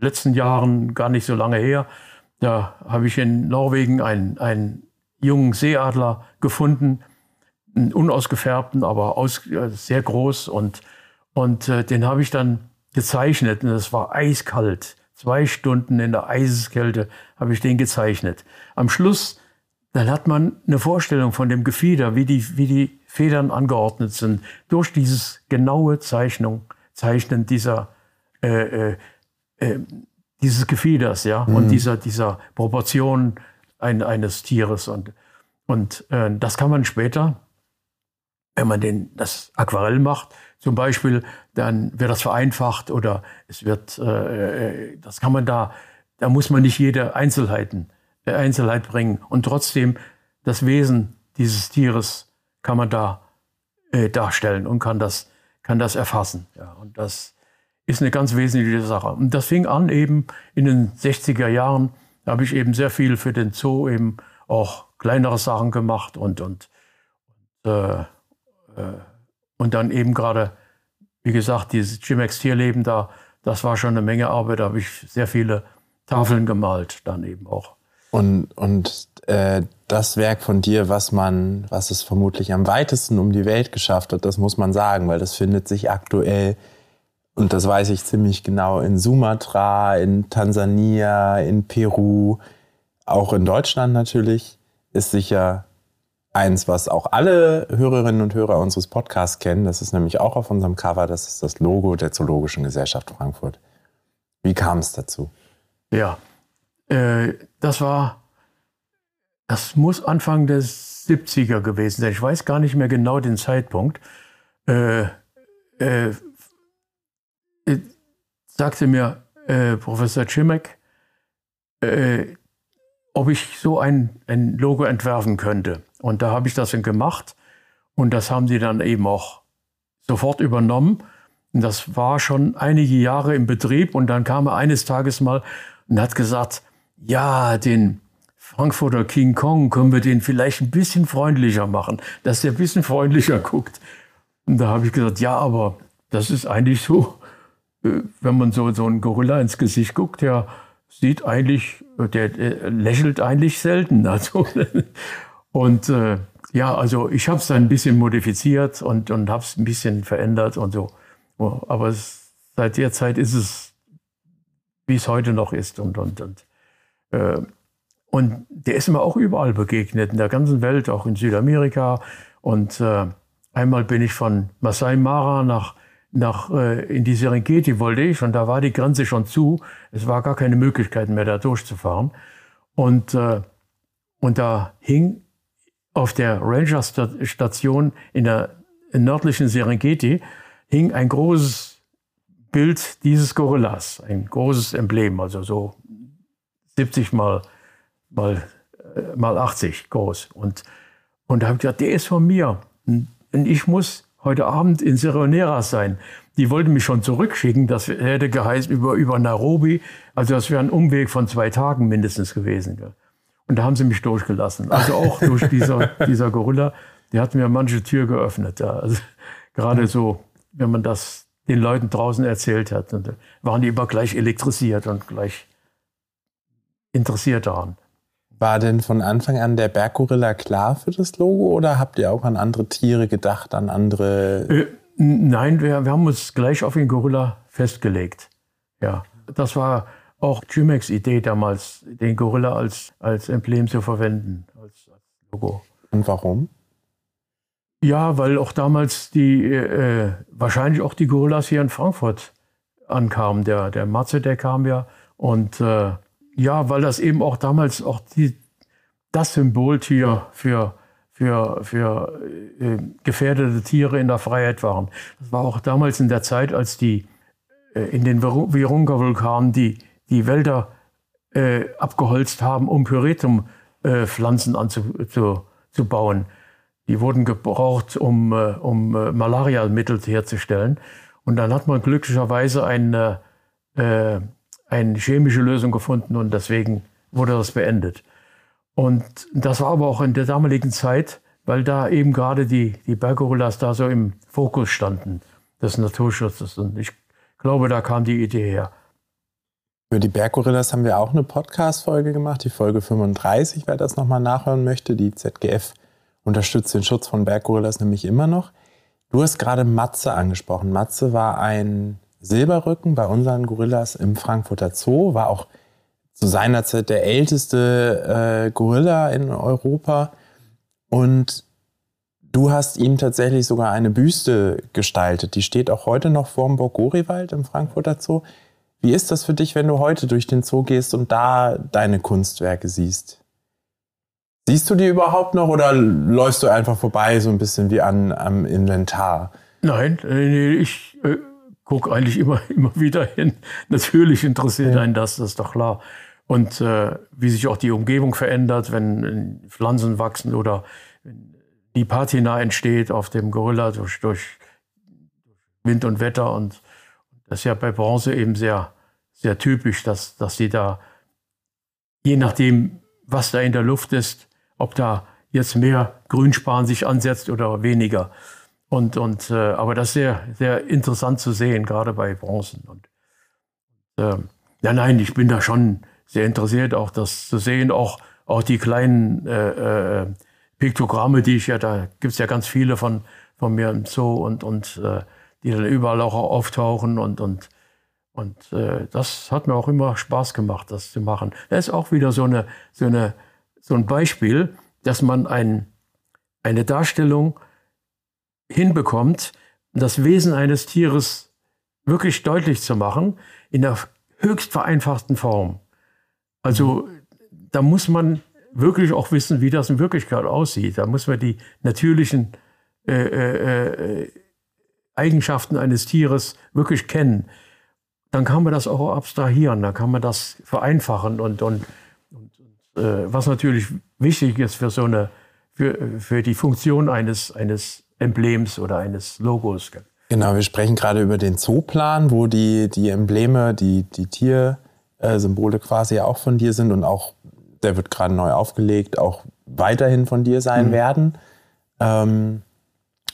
letzten Jahren, gar nicht so lange her. Da habe ich in Norwegen einen, einen jungen Seeadler gefunden, einen unausgefärbten, aber aus, sehr groß und, und äh, den habe ich dann gezeichnet und es war eiskalt. Zwei Stunden in der Eiseskälte habe ich den gezeichnet. Am Schluss, dann hat man eine Vorstellung von dem Gefieder, wie die, wie die Federn angeordnet sind, durch dieses genaue Zeichnung, Zeichnen dieser, äh, äh, äh dieses Gefieders, ja, mhm. und dieser, dieser Proportion ein, eines Tieres. Und, und äh, das kann man später wenn man den, das Aquarell macht, zum Beispiel, dann wird das vereinfacht oder es wird, äh, äh, das kann man da, da muss man nicht jede Einzelheiten, äh, Einzelheit bringen. Und trotzdem das Wesen dieses Tieres kann man da äh, darstellen und kann das, kann das erfassen. Ja, und das ist eine ganz wesentliche Sache. Und das fing an eben in den 60er Jahren. Da habe ich eben sehr viel für den Zoo eben auch kleinere Sachen gemacht und, und, und äh, äh, und dann eben gerade, wie gesagt, dieses Chimex Tierleben da, das war schon eine Menge Arbeit. Da habe ich sehr viele Tafeln gemalt, dann eben auch. Und, und äh, das Werk von dir, was man, was es vermutlich am weitesten um die Welt geschafft hat, das muss man sagen, weil das findet sich aktuell, und das weiß ich ziemlich genau, in Sumatra, in Tansania, in Peru, auch in Deutschland natürlich, ist sicher eins, was auch alle Hörerinnen und Hörer unseres Podcasts kennen. Das ist nämlich auch auf unserem Cover. Das ist das Logo der Zoologischen Gesellschaft Frankfurt. Wie kam es dazu? Ja, äh, das war, das muss Anfang der 70er gewesen sein. Ich weiß gar nicht mehr genau den Zeitpunkt. Äh, äh, äh sagte mir äh, Professor Chimek, äh, ob ich so ein, ein Logo entwerfen könnte. Und da habe ich das dann gemacht und das haben sie dann eben auch sofort übernommen. Und das war schon einige Jahre im Betrieb und dann kam er eines Tages mal und hat gesagt, ja, den Frankfurter King Kong können wir den vielleicht ein bisschen freundlicher machen, dass der ein bisschen freundlicher guckt. Und da habe ich gesagt, ja, aber das ist eigentlich so, äh, wenn man so, so einen Gorilla ins Gesicht guckt, der sieht eigentlich, der, der lächelt eigentlich selten. Also, und äh, ja, also ich habe es dann ein bisschen modifiziert und, und habe es ein bisschen verändert und so. Aber es, seit der Zeit ist es, wie es heute noch ist. Und, und, und, äh, und der ist mir auch überall begegnet, in der ganzen Welt, auch in Südamerika. Und äh, einmal bin ich von Masai Mara nach nach, äh, in die Serengeti wollte ich und da war die Grenze schon zu. Es war gar keine Möglichkeit mehr, da durchzufahren. Und, äh, und da hing auf der Ranger-Station in der nördlichen Serengeti hing ein großes Bild dieses Gorillas, ein großes Emblem, also so 70 mal, mal, äh, mal 80 groß. Und, und da habe ich gesagt, der ist von mir. Und ich muss heute Abend in Seronera sein. Die wollten mich schon zurückschicken, das hätte geheißen über, über Nairobi. Also das wäre ein Umweg von zwei Tagen mindestens gewesen. Und da haben sie mich durchgelassen. Also auch durch dieser, dieser Gorilla, der hat mir manche Tür geöffnet. Ja. Also gerade so, wenn man das den Leuten draußen erzählt hat, waren die immer gleich elektrisiert und gleich interessiert daran. War denn von Anfang an der Berggorilla klar für das Logo oder habt ihr auch an andere Tiere gedacht, an andere? Äh, nein, wir, wir haben uns gleich auf den Gorilla festgelegt. Ja, das war auch Jimex Idee damals, den Gorilla als, als Emblem zu verwenden, als, als Logo. Und warum? Ja, weil auch damals die, äh, wahrscheinlich auch die Gorillas hier in Frankfurt ankamen. Der, der Matze, der kam ja. Und äh, ja, weil das eben auch damals auch die, das Symboltier für, für, für äh, gefährdete Tiere in der Freiheit waren. Das war auch damals in der Zeit, als die äh, in den Virunga-Vulkanen die, die Wälder äh, abgeholzt haben, um Pyretum-Pflanzen anzubauen. Die wurden gebraucht, um, äh, um äh, Malariamittel herzustellen. Und dann hat man glücklicherweise eine, äh, eine chemische Lösung gefunden und deswegen wurde das beendet. Und das war aber auch in der damaligen Zeit, weil da eben gerade die, die Berggorillas da so im Fokus standen des Naturschutzes. Und ich glaube, da kam die Idee her. Über die Berggorillas haben wir auch eine Podcast-Folge gemacht, die Folge 35, wer das nochmal nachhören möchte. Die ZGF unterstützt den Schutz von Berggorillas nämlich immer noch. Du hast gerade Matze angesprochen. Matze war ein Silberrücken bei unseren Gorillas im Frankfurter Zoo, war auch zu seiner Zeit der älteste äh, Gorilla in Europa. Und du hast ihm tatsächlich sogar eine Büste gestaltet. Die steht auch heute noch vorm Burg Goriwald im Frankfurter Zoo. Wie ist das für dich, wenn du heute durch den Zoo gehst und da deine Kunstwerke siehst? Siehst du die überhaupt noch oder läufst du einfach vorbei, so ein bisschen wie an, am Inventar? Nein, äh, ich gucke eigentlich immer, immer wieder hin. Natürlich interessiert ja. einen das, das ist doch klar. Und äh, wie sich auch die Umgebung verändert, wenn Pflanzen wachsen oder die Patina entsteht auf dem Gorilla durch, durch Wind und Wetter. Und das ist ja bei Bronze eben sehr, sehr typisch, dass, dass sie da, je nachdem, was da in der Luft ist, ob da jetzt mehr Grünspan sich ansetzt oder weniger. Und, und, äh, aber das ist sehr, sehr interessant zu sehen, gerade bei Bronzen. Und, äh, ja, nein, ich bin da schon sehr interessiert, auch das zu sehen, auch, auch die kleinen äh, äh, Piktogramme, die ich ja, da gibt es ja ganz viele von, von mir im Zoo und, und äh, die dann überall auch auftauchen und, und, und äh, das hat mir auch immer Spaß gemacht, das zu machen. Das ist auch wieder so eine, so eine so ein Beispiel, dass man ein, eine Darstellung hinbekommt, das Wesen eines Tieres wirklich deutlich zu machen, in der höchst vereinfachten Form. Also da muss man wirklich auch wissen, wie das in Wirklichkeit aussieht. Da muss man die natürlichen äh, äh, äh Eigenschaften eines Tieres wirklich kennen. Dann kann man das auch abstrahieren, dann kann man das vereinfachen und, und äh, was natürlich wichtig ist für so eine, für, für die Funktion eines, eines Emblems oder eines Logos. Genau, wir sprechen gerade über den Zooplan, wo die, die Embleme, die, die Tiersymbole quasi auch von dir sind und auch, der wird gerade neu aufgelegt, auch weiterhin von dir sein mhm. werden. Ähm,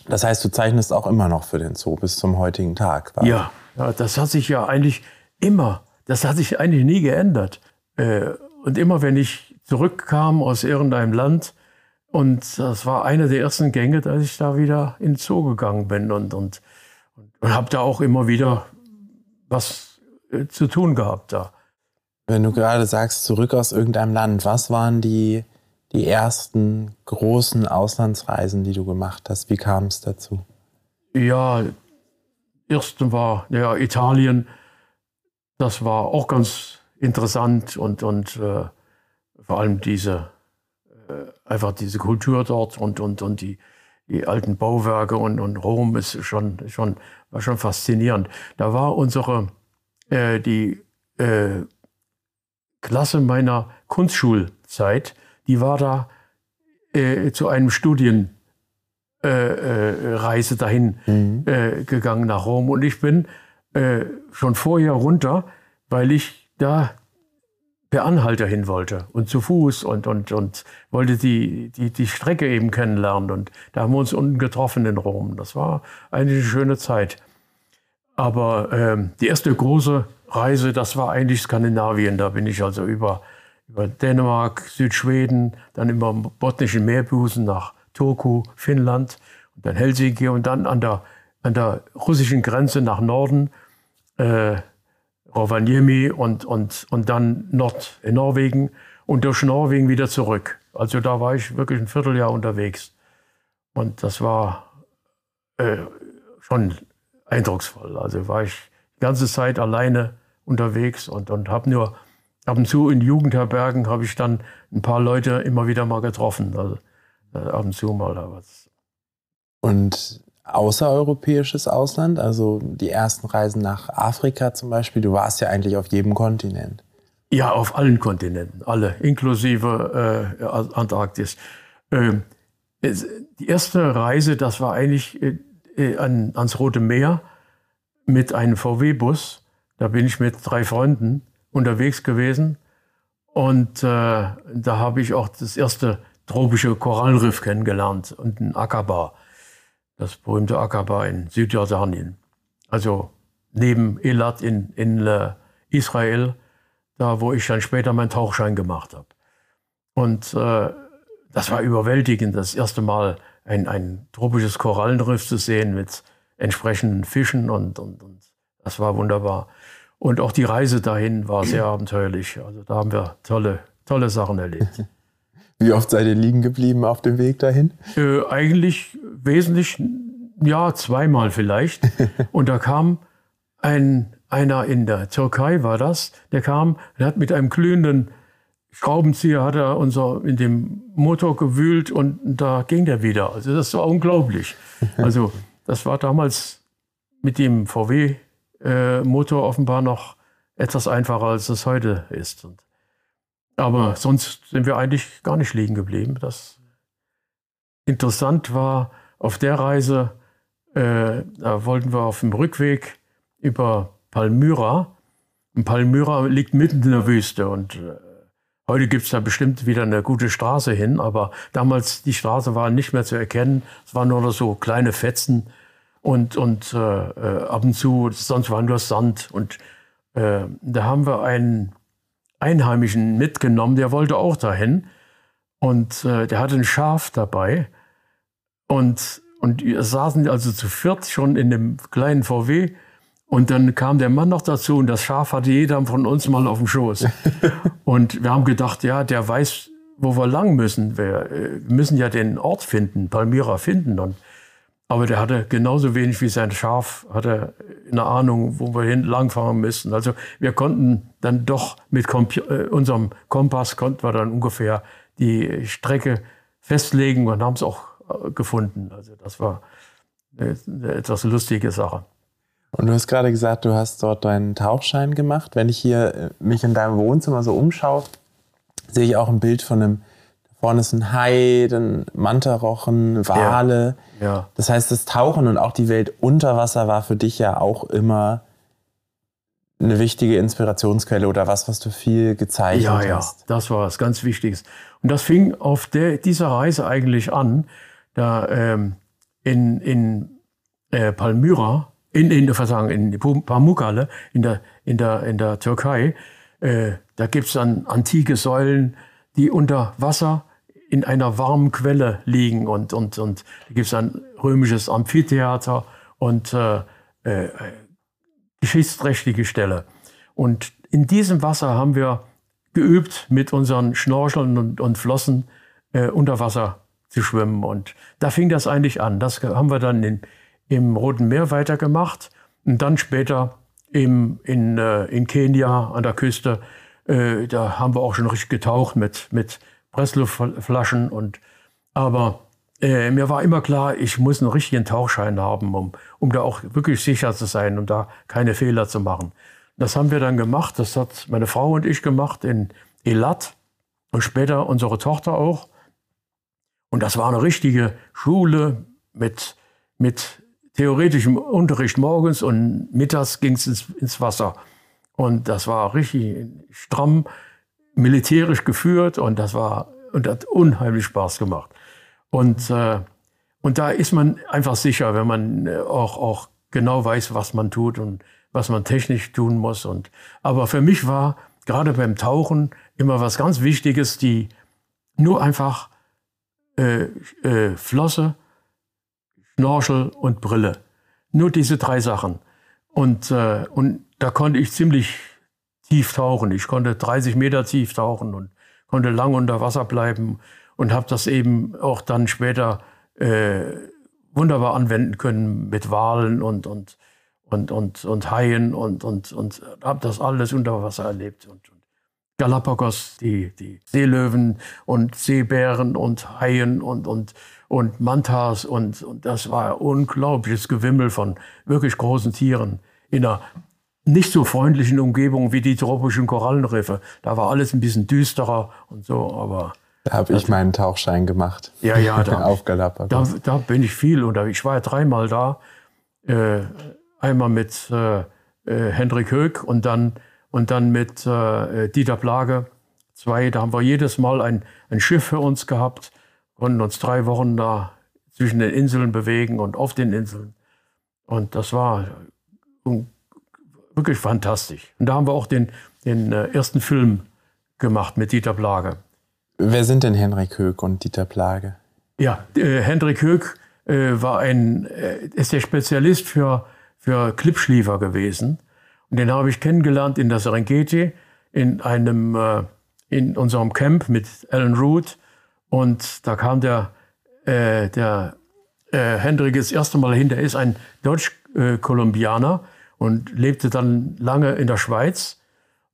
das heißt, du zeichnest auch immer noch für den Zoo bis zum heutigen Tag. Ja, ja, das hat sich ja eigentlich immer, das hat sich eigentlich nie geändert. Äh, und immer wenn ich zurückkam aus irgendeinem Land, und das war eine der ersten Gänge, dass ich da wieder in den Zoo gegangen bin und, und, und habe da auch immer wieder was äh, zu tun gehabt da. Wenn du gerade sagst, zurück aus irgendeinem Land, was waren die, die ersten großen Auslandsreisen, die du gemacht hast? Wie kam es dazu? Ja, erste war ja, Italien. Das war auch ganz interessant und, und äh, vor allem diese, einfach diese Kultur dort und, und, und die, die alten Bauwerke und, und Rom ist schon, schon, war schon faszinierend. Da war unsere, äh, die äh, Klasse meiner Kunstschulzeit, die war da äh, zu einem Studienreise äh, äh, dahin mhm. Äh, gegangen nach Rom. Und ich bin schon vorher runter, weil ich da per Anhalter hin wollte und zu Fuß und, und, und wollte die, die, die Strecke eben kennenlernen. Und da haben wir uns unten getroffen in Rom. Das war eine schöne Zeit. Aber ähm, die erste große Reise, das war eigentlich Skandinavien. Da bin ich also über, über Dänemark, Südschweden, dann über den botnischen Meerbusen nach Turku, Finnland und dann Helsinki und dann an der, an der russischen Grenze nach Norden, äh, Rovaniemi und, und, und dann Nord in Norwegen und durch Norwegen wieder zurück. Also da war ich wirklich ein Vierteljahr unterwegs. Und das war äh, schon eindrucksvoll. Also war ich die ganze Zeit alleine unterwegs und, und habe nur ab und zu in Jugendherbergen habe ich dann ein paar Leute immer wieder mal getroffen. Also ab und zu mal da was. Und außereuropäisches Ausland, also die ersten Reisen nach Afrika zum Beispiel, du warst ja eigentlich auf jedem Kontinent. Ja, auf allen Kontinenten, alle, inklusive äh, Antarktis. Ähm, die erste Reise, das war eigentlich äh, äh, an, ans Rote Meer mit einem VW-Bus. Da bin ich mit drei Freunden unterwegs gewesen. Und äh, da habe ich auch das erste tropische Korallenriff kennengelernt und ein Akaba, das berühmte Akaba in Südjordanien. Also neben Elat in, in äh, Israel, da wo ich dann später meinen Tauchschein gemacht habe. Und äh, das war überwältigend, das erste Mal ein, ein tropisches Korallenriff zu sehen mit entsprechenden Fischen und, und, und das war wunderbar. Und auch die Reise dahin war sehr abenteuerlich. Also da haben wir tolle, tolle Sachen erlebt. Wie oft seid ihr liegen geblieben auf dem Weg dahin? Äh, eigentlich wesentlich, ja, zweimal vielleicht. Und da kam ein, einer in der Türkei, war das, der kam, der hat mit einem glühenden Schraubenzieher hat er unser in dem Motor gewühlt und da ging der wieder. Also das war unglaublich. Also das war damals mit dem VW-Motor äh, offenbar noch etwas einfacher, als es heute ist. Und, aber sonst sind wir eigentlich gar nicht liegen geblieben. Das interessant war auf der Reise, äh, da wollten wir auf dem Rückweg über Palmyra. Und Palmyra liegt mitten in der Wüste und äh, Heute gibt es da bestimmt wieder eine gute Straße hin, aber damals die Straße war nicht mehr zu erkennen. Es waren nur noch so kleine Fetzen und, und äh, äh, ab und zu, sonst war nur Sand. Und äh, da haben wir einen Einheimischen mitgenommen, der wollte auch dahin. Und äh, der hatte ein Schaf dabei. Und, und wir saßen also zu viert schon in dem kleinen VW und dann kam der Mann noch dazu und das Schaf hatte jeder von uns mal auf dem Schoß. und wir haben gedacht, ja, der weiß, wo wir lang müssen. Wir äh, müssen ja den Ort finden, Palmyra finden. Und, aber der hatte genauso wenig wie sein Schaf, hatte eine Ahnung, wo wir hin langfahren müssen. Also wir konnten dann doch mit Komp äh, unserem Kompass konnten wir dann ungefähr die Strecke festlegen und haben es auch äh, gefunden. Also das war eine, etwas lustige Sache. Und du hast gerade gesagt, du hast dort deinen Tauchschein gemacht. Wenn ich hier äh, mich in deinem Wohnzimmer so umschaue, sehe ich auch ein Bild von einem, vorne ist ein Hai, dann Mantarochen, Wale. Ja, ja. Das heißt, das Tauchen und auch die Welt unter Wasser war für dich ja auch immer eine wichtige Inspirationsquelle oder was, was du viel gezeichnet ja, hast. Ja, das war was ganz Wichtiges. Und das fing auf der, dieser Reise eigentlich an, da ähm, in, in äh, Palmyra in, in, Versagen, in Pamukkale, in der, in der, in der Türkei, äh, da gibt es dann antike Säulen, die unter Wasser in einer warmen Quelle liegen. Und, und, und da gibt es ein römisches Amphitheater und äh, äh, geschichtsträchtige Stelle. Und in diesem Wasser haben wir geübt, mit unseren Schnorcheln und, und Flossen äh, unter Wasser zu schwimmen. Und da fing das eigentlich an. Das haben wir dann in, im Roten Meer weitergemacht. Und dann später im, in, äh, in Kenia an der Küste, äh, da haben wir auch schon richtig getaucht mit, mit Pressluftflaschen. Und, aber äh, mir war immer klar, ich muss einen richtigen Tauchschein haben, um, um da auch wirklich sicher zu sein, um da keine Fehler zu machen. Das haben wir dann gemacht. Das hat meine Frau und ich gemacht in Elat und später unsere Tochter auch. Und das war eine richtige Schule mit, mit theoretischem Unterricht morgens und mittags ging es ins, ins Wasser. Und das war richtig stramm militärisch geführt und das war und hat unheimlich Spaß gemacht. Und, äh, und da ist man einfach sicher, wenn man äh, auch, auch genau weiß, was man tut und was man technisch tun muss. Und, aber für mich war gerade beim Tauchen immer was ganz Wichtiges, die nur einfach äh, äh, Flosse, Schnorchel und Brille. Nur diese drei Sachen. Und, äh, und da konnte ich ziemlich tief tauchen. Ich konnte 30 Meter tief tauchen und konnte lang unter Wasser bleiben und habe das eben auch dann später äh, wunderbar anwenden können mit Walen und, und, und, und, und Haien und, und, und habe das alles unter Wasser erlebt. Und, und Galapagos, die, die Seelöwen und Seebären und Haien und, und, und Mantas und, und das war ein unglaubliches Gewimmel von wirklich großen Tieren in einer nicht so freundlichen Umgebung wie die tropischen Korallenriffe. Da war alles ein bisschen düsterer und so, aber da habe ich meinen Tauchschein gemacht. Ja, ja, da, auf Galapagos. Da, da, bin ich viel unterwegs. Ich war ja dreimal da. Äh, einmal mit äh, äh, Hendrik Höck und dann, und dann mit äh, Dieter Plage. Zwei, da haben wir jedes Mal ein, ein Schiff für uns gehabt, konnten uns drei Wochen da zwischen den Inseln bewegen und auf den Inseln. Und das war wirklich fantastisch. Und da haben wir auch den, den äh, ersten Film gemacht mit Dieter Plage. Wer sind denn Henrik Höck und Dieter Plage? Ja, äh, Hendrik Höck äh, war ein, äh, ist der Spezialist für, für Klippschliefer gewesen. Und den habe ich kennengelernt in der Serengeti, in einem, äh, in unserem Camp mit Alan Root. Und da kam der, äh, der Hendrik das erste Mal hin. Der ist ein Deutsch-Kolumbianer und lebte dann lange in der Schweiz.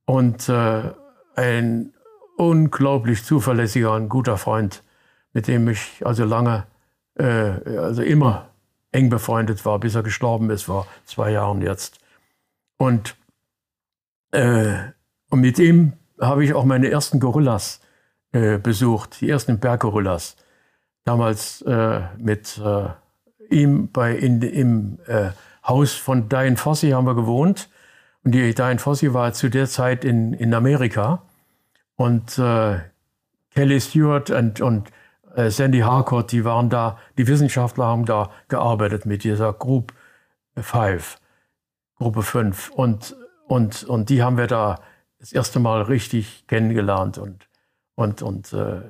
Und äh, ein unglaublich zuverlässiger und guter Freund, mit dem ich also lange, äh, also immer eng befreundet war, bis er gestorben ist, vor zwei Jahren jetzt. Und, äh, und mit ihm habe ich auch meine ersten Gorillas äh, besucht, die ersten Berggorillas. Damals äh, mit äh, ihm bei, in, im Haus von Diane Fossey haben wir gewohnt. Und die Diane Fossey war zu der Zeit in, in Amerika. Und äh, Kelly Stewart und, und äh, Sandy Harcourt, die waren da, die Wissenschaftler haben da gearbeitet mit dieser Group 5, Gruppe 5. Und, und, und die haben wir da das erste Mal richtig kennengelernt und, und, und äh,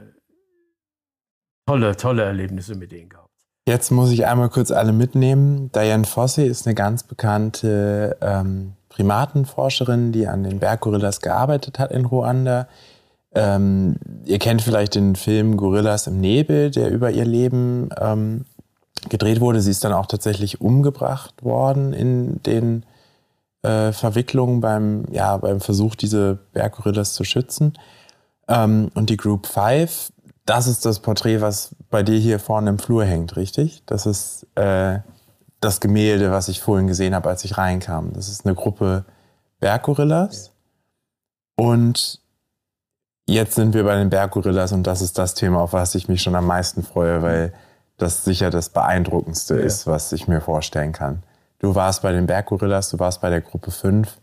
tolle, tolle Erlebnisse mit denen gehabt. Jetzt muss ich einmal kurz alle mitnehmen. Diane Fossey ist eine ganz bekannte ähm, Primatenforscherin, die an den Berggorillas gearbeitet hat in Ruanda. Ähm, ihr kennt vielleicht den Film Gorillas im Nebel, der über ihr Leben ähm, gedreht wurde. Sie ist dann auch tatsächlich umgebracht worden in den äh, Verwicklungen beim, ja, beim Versuch, diese Berggorillas zu schützen. Ähm, und die Group 5, das ist das Porträt, was bei dir hier vorne im Flur hängt, richtig? Das ist äh, das Gemälde, was ich vorhin gesehen habe, als ich reinkam. Das ist eine Gruppe Berggorillas. Und Jetzt sind wir bei den Berggorillas und das ist das Thema, auf was ich mich schon am meisten freue, weil das sicher das Beeindruckendste ja. ist, was ich mir vorstellen kann. Du warst bei den Berggorillas, du warst bei der Gruppe 5.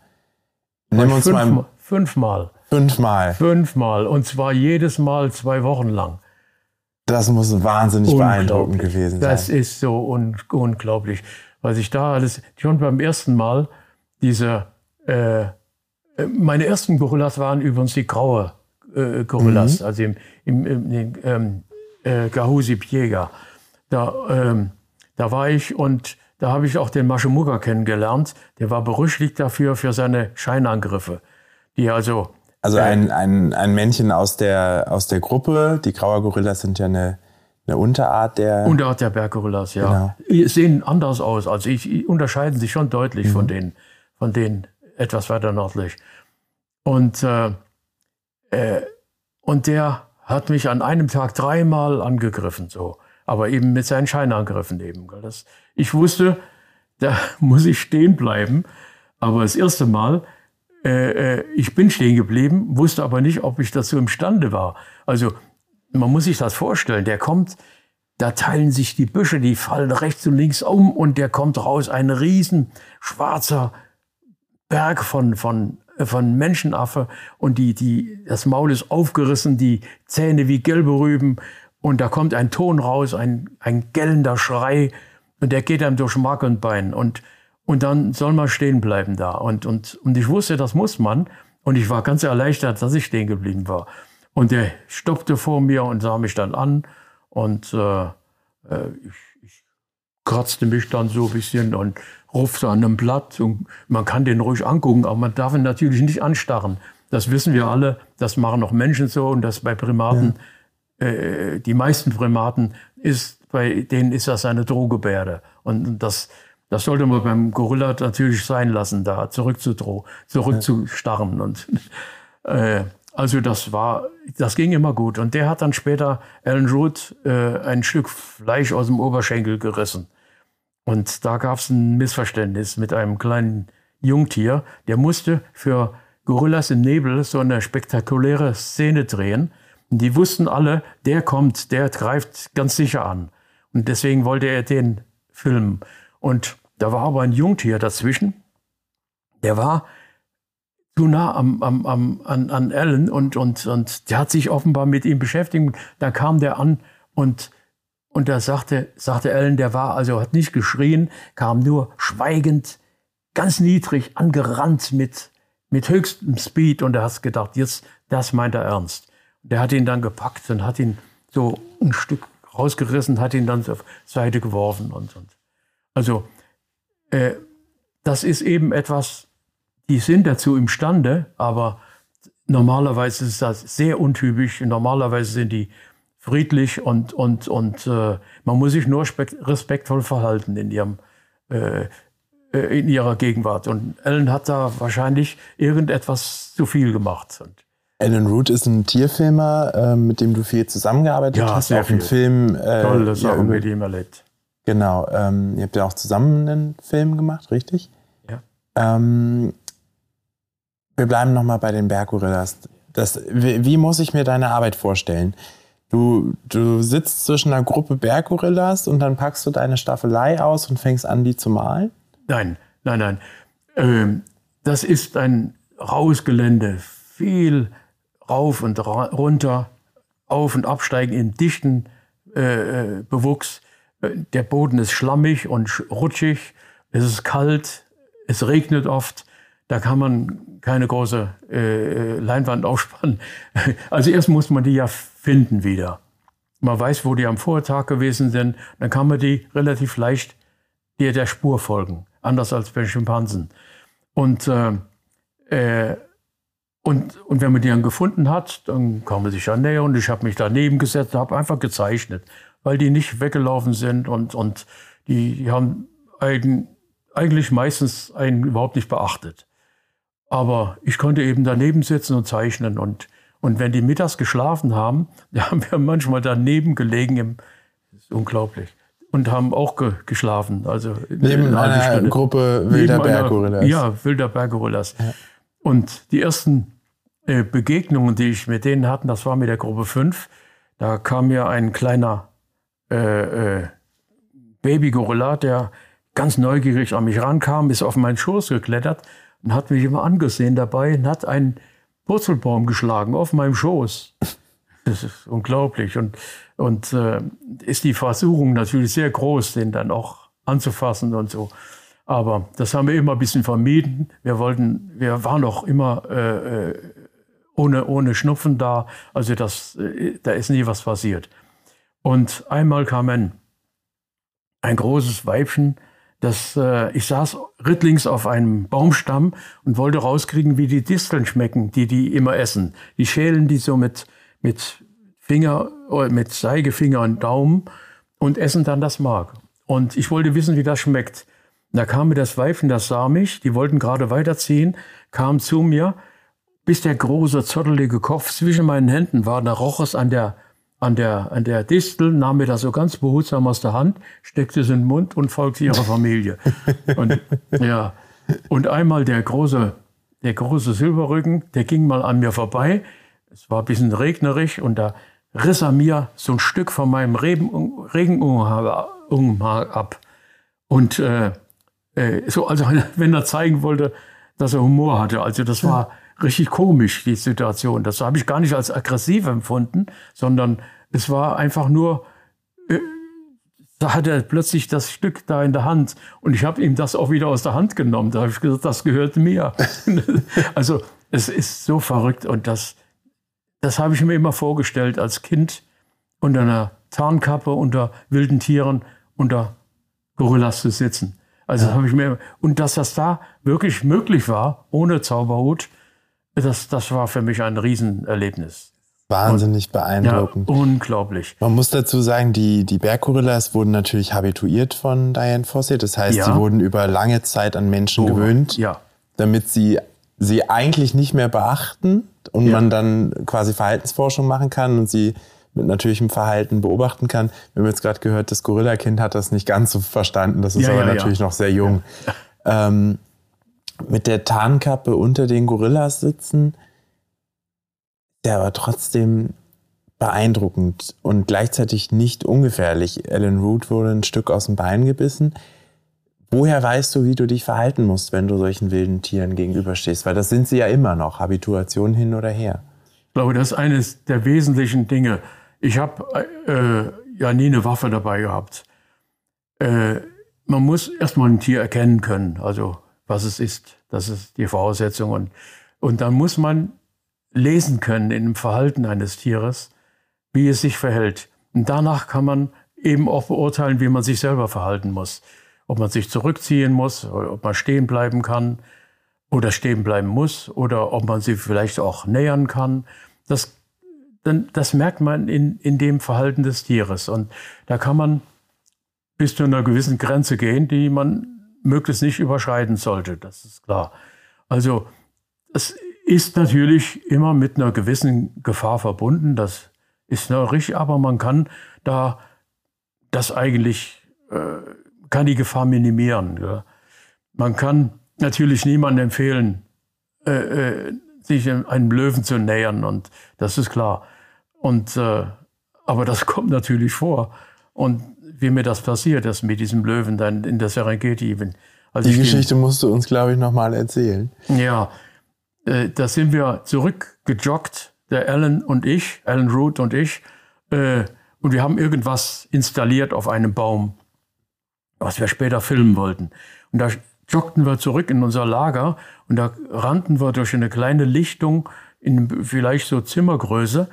Nimm uns fünf, mal. Fünfmal. Fünfmal. Fünfmal. Und zwar jedes Mal zwei Wochen lang. Das muss wahnsinnig beeindruckend gewesen sein. Das ist so un unglaublich. Was ich da alles, schon beim ersten Mal, diese, äh, meine ersten Gorillas waren übrigens die graue äh, Gorillas, mhm. also im, im, im, im ähm, äh, Gahusi Piega. Da, ähm, da war ich und da habe ich auch den Mashemuga kennengelernt. Der war berüchtigt dafür, für seine Scheinangriffe. Die also. Also ein, ein, ein Männchen aus der, aus der Gruppe, die Grauer Gorillas sind ja eine, eine Unterart der. Unterart der Berggorillas, ja. Genau. Sehen anders aus. Also ich, unterscheiden sich schon deutlich mhm. von denen, von denen etwas weiter nördlich. Und, äh, äh, und der hat mich an einem Tag dreimal angegriffen, so. Aber eben mit seinen Scheinangriffen eben. Das, ich wusste, da muss ich stehen bleiben. Aber das erste Mal, äh, äh, ich bin stehen geblieben, wusste aber nicht, ob ich dazu imstande war. Also man muss sich das vorstellen, der kommt, da teilen sich die Büsche, die fallen rechts und links um und der kommt raus, ein riesen schwarzer Berg von, von, von Menschenaffe und die, die, das Maul ist aufgerissen, die Zähne wie gelbe Rüben und da kommt ein Ton raus, ein, ein gellender Schrei und der geht einem durch Mark und Bein und, und dann soll man stehen bleiben da und, und, und ich wusste, das muss man und ich war ganz erleichtert, dass ich stehen geblieben war. Und der stoppte vor mir und sah mich dann an und äh, äh, ich, ich kratzte mich dann so ein bisschen und rufte an einem Blatt. Und man kann den ruhig angucken, aber man darf ihn natürlich nicht anstarren. Das wissen wir alle, das machen auch Menschen so und das bei Primaten, ja. äh, die meisten Primaten, ist, bei denen ist das eine Drohgebärde. Und das, das sollte man beim Gorilla natürlich sein lassen, da zurückzudrohen, zurückzustarren. Und äh, also das war, das ging immer gut. Und der hat dann später Alan Root äh, ein Stück Fleisch aus dem Oberschenkel gerissen. Und da gab es ein Missverständnis mit einem kleinen Jungtier. Der musste für Gorillas im Nebel so eine spektakuläre Szene drehen. Und die wussten alle, der kommt, der greift ganz sicher an. Und deswegen wollte er den filmen. Und da war aber ein Jungtier dazwischen. Der war zu nah am, am, am, an, an Alan und, und, und der hat sich offenbar mit ihm beschäftigt. Da kam der an und, und da sagte, sagte Alan, der war, also hat nicht geschrien, kam nur schweigend, ganz niedrig angerannt mit, mit höchstem Speed und er hat gedacht, jetzt, das meint er ernst. Der hat ihn dann gepackt und hat ihn so ein Stück rausgerissen, hat ihn dann auf Seite geworfen und, und. Also, äh, das ist eben etwas, die sind dazu imstande, aber normalerweise ist das sehr untypisch. Normalerweise sind die friedlich und, und, und äh, man muss sich nur respektvoll verhalten in, ihrem, äh, äh, in ihrer Gegenwart. Und Alan hat da wahrscheinlich irgendetwas zu viel gemacht. Und Alan Root ist ein Tierfilmer, äh, mit dem du viel zusammengearbeitet ja, hast. Sehr auch einen Film. Äh, Tolle Sachen ja, mit ihm erlebt. Genau. Ähm, ihr habt ja auch zusammen einen Film gemacht, richtig? Ja. Ähm, wir bleiben nochmal bei den Berggorillas. Das, wie, wie, muss ich mir deine Arbeit vorstellen? Du, du sitzt zwischen einer Gruppe Berggorillas und dann packst du deine Staffelei aus und fängst an, die zu malen? Nein, nein, nein. Ähm, das ist ein raues Gelände. Viel rauf und runter, auf und absteigen in dichten äh, äh Bewuchs. Äh, der Boden ist schlammig und rutschig. Es ist kalt. Es regnet oft. Da kann man keine große äh, Leinwand aufspannen. Also erst muss man die ja finden wieder. Man weiß, wo die am Vortag gewesen sind, dann kann man die relativ leicht der, der Spur folgen, anders als bei Schimpansen. Und, äh, äh, und, und wenn man die dann gefunden hat, dann kann man sich ja näher und ich habe mich daneben gesetzt, habe einfach gezeichnet, weil die nicht weggelaufen sind und, und die, die haben einen, eigentlich meistens einen überhaupt nicht beachtet. Aber ich konnte eben daneben sitzen und zeichnen. Und, und wenn die mittags geschlafen haben, da haben wir manchmal daneben gelegen. Im, ist unglaublich. Und haben auch ge, geschlafen. Also neben eine einer Stunde. Gruppe wilder Berggorillas. Ja, wilder Berggorillas. Ja. Und die ersten äh, Begegnungen, die ich mit denen hatte, das war mit der Gruppe 5. Da kam mir ein kleiner äh, äh, Babygorilla, der ganz neugierig an mich rankam, ist auf meinen Schoß geklettert und hat mich immer angesehen dabei und hat einen Purzelbaum geschlagen auf meinem Schoß. Das ist unglaublich. Und, und äh, ist die Versuchung natürlich sehr groß, den dann auch anzufassen und so. Aber das haben wir immer ein bisschen vermieden. Wir wollten, wir waren auch immer äh, äh ohne, ohne Schnupfen da. Also das, äh, da ist nie was passiert. Und einmal kam ein, ein großes Weibchen dass äh, ich saß rittlings auf einem Baumstamm und wollte rauskriegen, wie die Disteln schmecken, die die immer essen. Die schälen die so mit, mit Finger, äh, mit Zeigefinger und Daumen und essen dann das Mark. Und ich wollte wissen, wie das schmeckt. Da kam mir das Weibchen, das sah mich, die wollten gerade weiterziehen, kam zu mir, bis der große, zottelige Kopf zwischen meinen Händen war, da roch es an der, an der, an der Distel, nahm mir das so ganz behutsam aus der Hand, steckte es in den Mund und folgte ihrer Familie. und, ja. und einmal der große, der große Silberrücken, der ging mal an mir vorbei. Es war ein bisschen regnerisch und da riss er mir so ein Stück von meinem Regenumhang ab. Und äh, äh, so, also wenn er zeigen wollte, dass er Humor hatte. Also das war richtig komisch, die Situation. Das habe ich gar nicht als aggressiv empfunden, sondern es war einfach nur, äh, da hat er plötzlich das Stück da in der Hand und ich habe ihm das auch wieder aus der Hand genommen. Da habe ich gesagt, das gehört mir. also es ist so verrückt und das, das habe ich mir immer vorgestellt als Kind unter einer Tarnkappe, unter wilden Tieren, unter Gorillas zu sitzen. Also ja. habe ich mir und dass das da wirklich möglich war ohne Zauberhut, das, das war für mich ein Riesenerlebnis. Wahnsinnig und, beeindruckend. Ja, unglaublich. Man muss dazu sagen, die, die Berggorillas wurden natürlich habituiert von Diane Fossey. Das heißt, ja. sie wurden über lange Zeit an Menschen so, gewöhnt, ja. damit sie sie eigentlich nicht mehr beachten und man dann quasi Verhaltensforschung machen kann und sie mit natürlichem Verhalten beobachten kann. Wir haben jetzt gerade gehört, das Gorilla-Kind hat das nicht ganz so verstanden. Das ist aber natürlich noch sehr jung. Ähm, mit der Tarnkappe unter den Gorillas sitzen, der war trotzdem beeindruckend und gleichzeitig nicht ungefährlich. Alan Root wurde ein Stück aus dem Bein gebissen. Woher weißt du, wie du dich verhalten musst, wenn du solchen wilden Tieren gegenüberstehst? Weil das sind sie ja immer noch, Habituation hin oder her. Ich glaube, das ist eines der wesentlichen Dinge. Ich habe äh, ja nie eine Waffe dabei gehabt. Äh, man muss erstmal ein Tier erkennen können, also was es ist. Das ist die Voraussetzung. Und, und dann muss man lesen können in dem Verhalten eines Tieres, wie es sich verhält. Und danach kann man eben auch beurteilen, wie man sich selber verhalten muss. Ob man sich zurückziehen muss, ob man stehen bleiben kann oder stehen bleiben muss oder ob man sie vielleicht auch nähern kann. Das, das merkt man in, in dem Verhalten des Tieres. Und da kann man bis zu einer gewissen Grenze gehen, die man möglichst nicht überschreiten sollte. Das ist klar. Also es ist natürlich immer mit einer gewissen Gefahr verbunden. Das ist noch richtig, aber man kann da das eigentlich, äh, kann die Gefahr minimieren. Ja. Man kann natürlich niemandem empfehlen, äh, äh, sich einem Löwen zu nähern und das ist klar. Und, äh, aber das kommt natürlich vor. Und wie mir das passiert ist mit diesem Löwen dann in der Serengeti. Also Die Geschichte bin, musst du uns, glaube ich, nochmal erzählen. Ja, äh, da sind wir zurückgejoggt, der Alan und ich, Alan Root und ich, äh, und wir haben irgendwas installiert auf einem Baum, was wir später filmen wollten. Und da joggten wir zurück in unser Lager und da rannten wir durch eine kleine Lichtung in vielleicht so Zimmergröße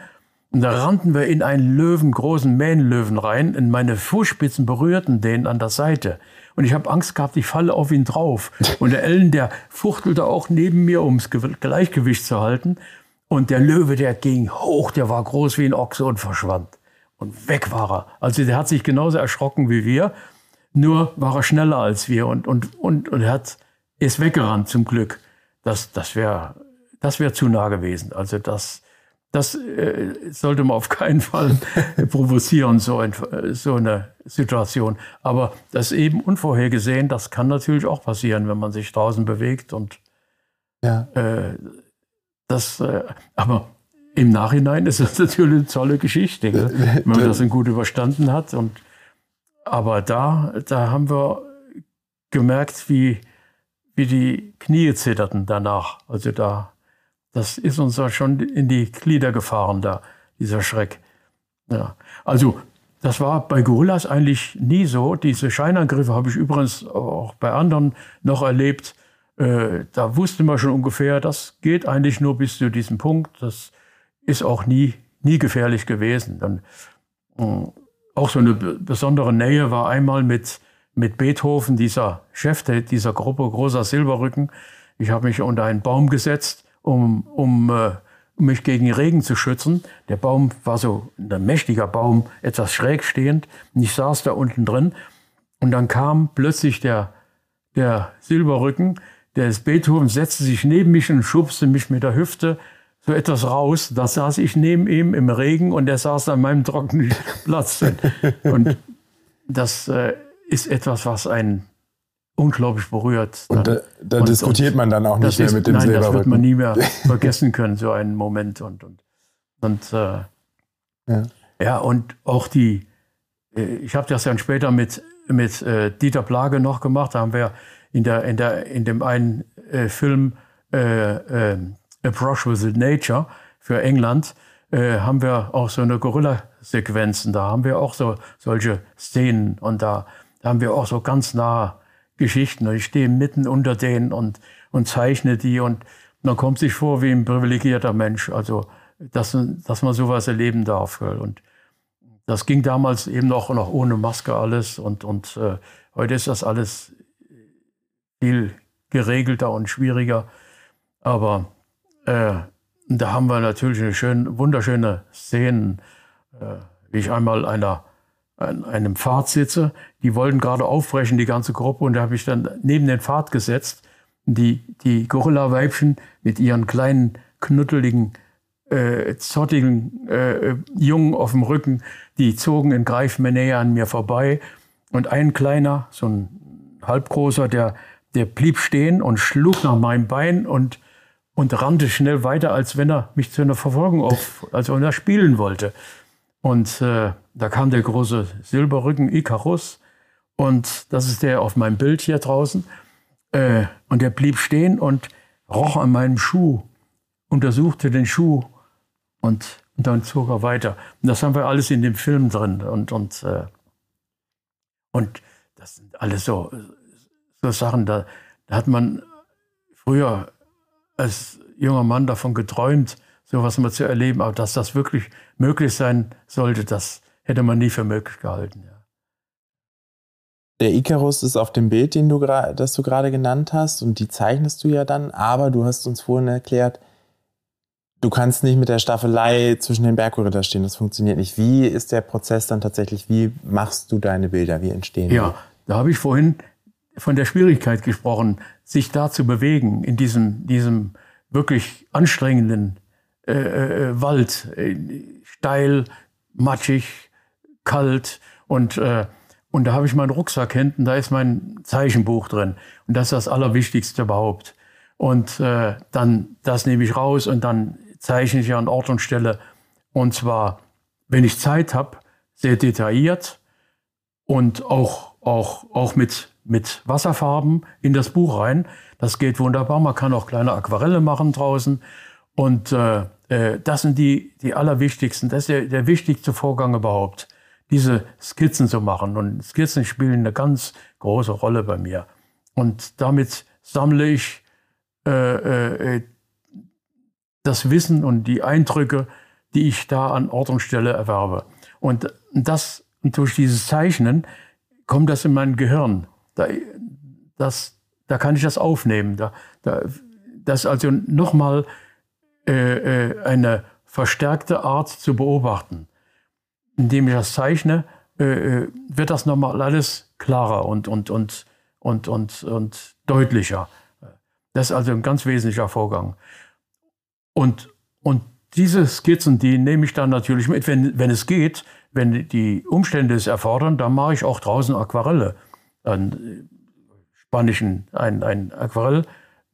und da rannten wir in einen Löwen, großen Mähnlöwen rein und meine Fußspitzen berührten den an der Seite. Und ich habe Angst gehabt, ich falle auf ihn drauf. Und der Ellen, der fuchtelte auch neben mir, um das Gleichgewicht zu halten. Und der Löwe, der ging hoch, der war groß wie ein Ochse und verschwand. Und weg war er. Also der hat sich genauso erschrocken wie wir, nur war er schneller als wir und, und, und, und er hat, ist weggerannt zum Glück. Das, das wäre das wär zu nah gewesen. Also das, das äh, sollte man auf keinen Fall provozieren, so, ein, so, eine Situation. Aber das eben unvorhergesehen, das kann natürlich auch passieren, wenn man sich draußen bewegt. Und ja. äh, das, äh, aber im Nachhinein ist das natürlich eine tolle Geschichte, gell? wenn man das gut überstanden hat. Und, aber da, da haben wir gemerkt, wie, wie die Knie zitterten danach. Also da das ist uns ja schon in die Glieder gefahren, da, dieser Schreck. Ja. Also, das war bei Gorillas eigentlich nie so. Diese Scheinangriffe habe ich übrigens auch bei anderen noch erlebt. Äh, da wusste man schon ungefähr, das geht eigentlich nur bis zu diesem Punkt. Das ist auch nie, nie gefährlich gewesen. Dann, äh, auch so eine besondere Nähe war einmal mit, mit Beethoven, dieser Chef dieser Gruppe, großer Silberrücken. Ich habe mich unter einen Baum gesetzt um, um äh, mich gegen Regen zu schützen. Der Baum war so ein mächtiger Baum, etwas schräg stehend. Und ich saß da unten drin. Und dann kam plötzlich der, der Silberrücken des Beethoven, setzte sich neben mich und schubste mich mit der Hüfte so etwas raus. Da saß ich neben ihm im Regen und er saß an meinem trockenen Platz. und das äh, ist etwas, was einen unglaublich berührt. Dann. Und da, da und, diskutiert man dann auch nicht mehr ist, mit dem Nein, Silberrücken. das wird man nie mehr vergessen können, so einen Moment. Und, und, und äh, ja. ja, und auch die, äh, ich habe das dann später mit, mit äh, Dieter Plage noch gemacht, da haben wir in, der, in, der, in dem einen äh, Film äh, äh, Approach with Nature für England, haben wir auch so eine Gorilla-Sequenzen, da haben wir auch so solche Szenen und da, da haben wir auch so ganz nah Geschichten. Ich stehe mitten unter denen und, und zeichne die und man kommt sich vor wie ein privilegierter Mensch. Also, dass, dass man sowas erleben darf. Und das ging damals eben noch, noch ohne Maske alles. Und, und äh, heute ist das alles viel geregelter und schwieriger. Aber äh, da haben wir natürlich eine schön, wunderschöne Szenen, äh, wie ich einmal einer an einem Pfad sitze. Die wollten gerade aufbrechen, die ganze Gruppe, und da habe ich dann neben den Pfad gesetzt. Die, die Gorilla-Weibchen mit ihren kleinen, knuddeligen, äh, zottigen äh, Jungen auf dem Rücken, die zogen in Greifmenähe an mir vorbei. Und ein kleiner, so ein halbgroßer, der, der blieb stehen und schlug nach meinem Bein und, und rannte schnell weiter, als wenn er mich zu einer Verfolgung auf, als wenn er spielen wollte. Und äh, da kam der große Silberrücken Icarus und das ist der auf meinem Bild hier draußen. Äh, und der blieb stehen und roch an meinem Schuh, untersuchte den Schuh und, und dann zog er weiter. Und das haben wir alles in dem Film drin. Und, und, äh, und das sind alles so, so Sachen, da, da hat man früher als junger Mann davon geträumt, sowas mal zu erleben. Aber dass das wirklich möglich sein sollte, das hätte man nie für möglich gehalten. Ja. Der Icarus ist auf dem Bild, den du, das du gerade genannt hast, und die zeichnest du ja dann, aber du hast uns vorhin erklärt, du kannst nicht mit der Staffelei zwischen den Bergkorridor stehen, das funktioniert nicht. Wie ist der Prozess dann tatsächlich? Wie machst du deine Bilder? Wie entstehen ja, die? Ja, da habe ich vorhin von der Schwierigkeit gesprochen, sich da zu bewegen in diesem, diesem wirklich anstrengenden äh, äh, Wald, äh, steil, matschig, kalt und äh, und da habe ich meinen Rucksack hinten, da ist mein Zeichenbuch drin und das ist das Allerwichtigste überhaupt. Und äh, dann das nehme ich raus und dann zeichne ich an Ort und Stelle und zwar, wenn ich Zeit habe, sehr detailliert und auch auch auch mit mit Wasserfarben in das Buch rein. Das geht wunderbar. Man kann auch kleine Aquarelle machen draußen und äh, äh, das sind die, die allerwichtigsten, das ist der, der wichtigste Vorgang überhaupt, diese Skizzen zu machen. Und Skizzen spielen eine ganz große Rolle bei mir. Und damit sammle ich äh, äh, äh das Wissen und die Eindrücke, die ich da an Ort und Stelle erwerbe. Und das durch dieses Zeichnen kommt das in mein Gehirn. Da, das, da kann ich das aufnehmen. Da, da, das also nochmal äh, äh, eine verstärkte Art zu beobachten. Indem ich das zeichne, äh, äh, wird das nochmal alles klarer und, und, und, und, und, und deutlicher. Das ist also ein ganz wesentlicher Vorgang. Und, und diese Skizzen, die nehme ich dann natürlich mit, wenn, wenn es geht, wenn die Umstände es erfordern, dann mache ich auch draußen Aquarelle. Dann spanne ich ein, ein, ein Aquarell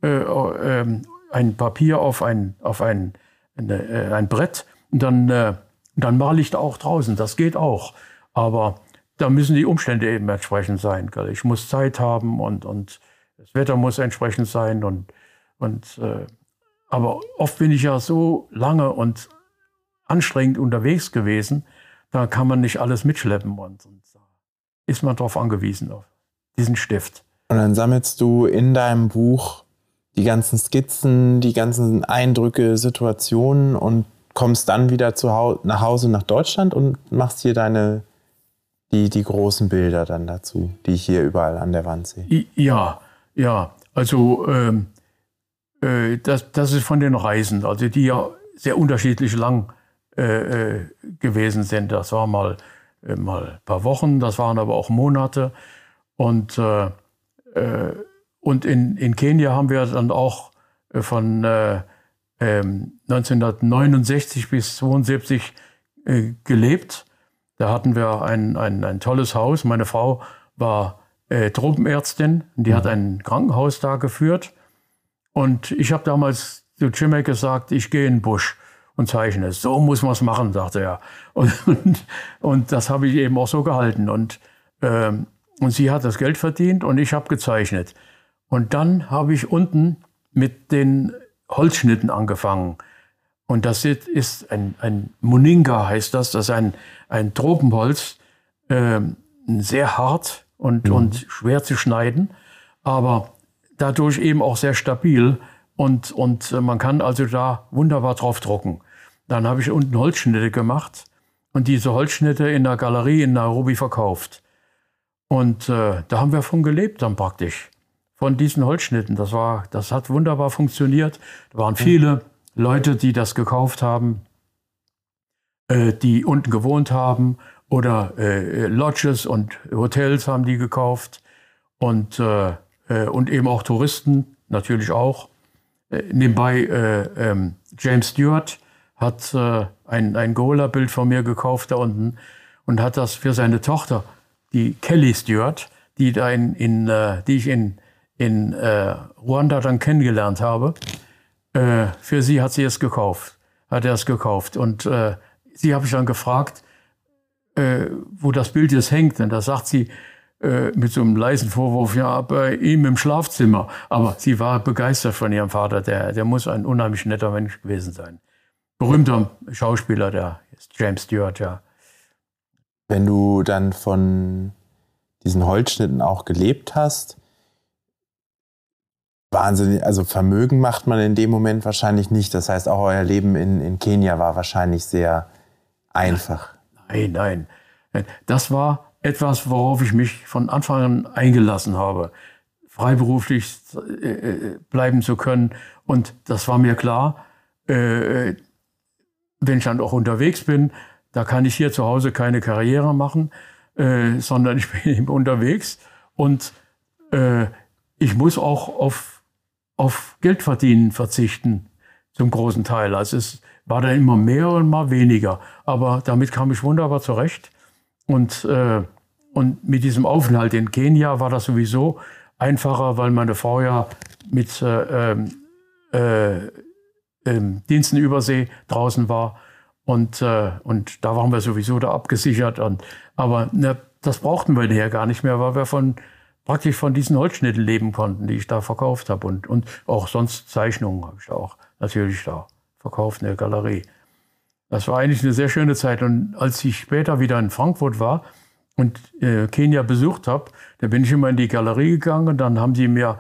äh, äh, ein Papier auf ein, auf ein, eine, äh, ein Brett und dann, äh, dann male ich da auch draußen. Das geht auch. Aber da müssen die Umstände eben entsprechend sein. Gell? Ich muss Zeit haben und, und das Wetter muss entsprechend sein. Und, und, äh, aber oft bin ich ja so lange und anstrengend unterwegs gewesen, da kann man nicht alles mitschleppen und, und ist man darauf angewiesen, auf diesen Stift. Und dann sammelst du in deinem Buch die ganzen Skizzen, die ganzen Eindrücke, Situationen und kommst dann wieder zu Hause, nach Hause nach Deutschland und machst hier deine die, die großen Bilder dann dazu, die ich hier überall an der Wand sehe. Ja, ja. Also ähm, äh, das, das ist von den Reisen. Also die ja sehr unterschiedlich lang äh, äh, gewesen sind. Das war mal, äh, mal ein paar Wochen, das waren aber auch Monate. Und, äh, äh und in, in Kenia haben wir dann auch von 1969 ähm, bis 1972 gelebt. Da hatten wir ein, ein, ein tolles Haus. Meine Frau war äh, Tropenärztin, die mhm. hat ein Krankenhaus da geführt. Und ich habe damals zu Jimmy gesagt, ich gehe in den Busch und zeichne. So muss man es machen, sagte er. Und, und, und das habe ich eben auch so gehalten. Und, ähm, und sie hat das Geld verdient und ich habe gezeichnet. Und dann habe ich unten mit den Holzschnitten angefangen. Und das ist ein, ein Moninga heißt das, das ist ein, ein Tropenholz, äh, sehr hart und, mhm. und schwer zu schneiden, aber dadurch eben auch sehr stabil und, und man kann also da wunderbar drauf drucken. Dann habe ich unten Holzschnitte gemacht und diese Holzschnitte in der Galerie in Nairobi verkauft. Und äh, da haben wir von gelebt dann praktisch, von diesen Holzschnitten. Das, war, das hat wunderbar funktioniert. Da waren viele Leute, die das gekauft haben, äh, die unten gewohnt haben oder äh, Lodges und Hotels haben die gekauft und, äh, äh und eben auch Touristen natürlich auch. Äh, nebenbei äh, ähm, James Stewart hat ein, ein Gola-Bild von mir gekauft da unten und hat das für seine Tochter, die Kelly Stewart, die, da in, in, die ich in, in Ruanda dann kennengelernt habe, äh, für sie hat sie es gekauft, hat er es gekauft. Und äh, sie habe ich dann gefragt, äh, wo das Bild jetzt hängt. Und da sagt sie äh, mit so einem leisen Vorwurf, ja, bei ihm im Schlafzimmer. Aber sie war begeistert von ihrem Vater. Der, der muss ein unheimlich netter Mensch gewesen sein. Berühmter Schauspieler, der James Stewart, ja. Wenn du dann von diesen Holzschnitten auch gelebt hast, wahnsinnig, also Vermögen macht man in dem Moment wahrscheinlich nicht. Das heißt, auch euer Leben in, in Kenia war wahrscheinlich sehr einfach. Nein, nein. Das war etwas, worauf ich mich von Anfang an eingelassen habe, freiberuflich äh, äh, bleiben zu können. Und das war mir klar, äh, wenn ich dann auch unterwegs bin, da kann ich hier zu Hause keine Karriere machen, sondern ich bin eben unterwegs und ich muss auch auf auf Geldverdienen verzichten, zum großen Teil. Also es war dann immer mehr und mal weniger. Aber damit kam ich wunderbar zurecht. Und, äh, und mit diesem Aufenthalt in Kenia war das sowieso einfacher, weil meine Frau ja mit äh, ähm, äh, äh, Diensten übersee draußen war. Und, äh, und da waren wir sowieso da abgesichert. Und, aber ne, das brauchten wir ja gar nicht mehr, weil wir von praktisch von diesen Holzschnitten leben konnten, die ich da verkauft habe. Und, und auch sonst Zeichnungen habe ich da auch natürlich da verkauft in der Galerie. Das war eigentlich eine sehr schöne Zeit. Und als ich später wieder in Frankfurt war und äh, Kenia besucht habe, da bin ich immer in die Galerie gegangen und dann haben sie mir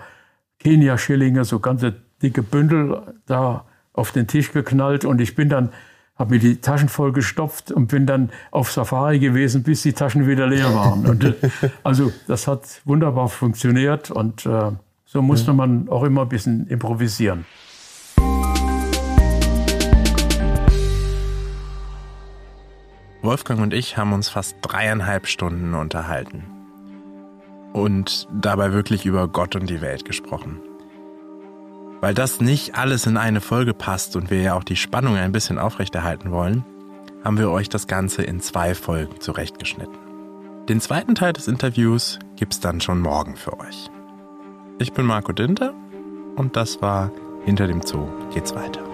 Kenia-Schillinge, so ganze dicke Bündel da auf den Tisch geknallt und ich bin dann habe mir die Taschen voll gestopft und bin dann auf Safari gewesen, bis die Taschen wieder leer waren. Und, äh, also das hat wunderbar funktioniert und äh, so musste man auch immer ein bisschen improvisieren. Wolfgang und ich haben uns fast dreieinhalb Stunden unterhalten und dabei wirklich über Gott und die Welt gesprochen. Weil das nicht alles in eine Folge passt und wir ja auch die Spannung ein bisschen aufrechterhalten wollen, haben wir euch das Ganze in zwei Folgen zurechtgeschnitten. Den zweiten Teil des Interviews gibt's dann schon morgen für euch. Ich bin Marco Dinter und das war Hinter dem Zoo geht's weiter.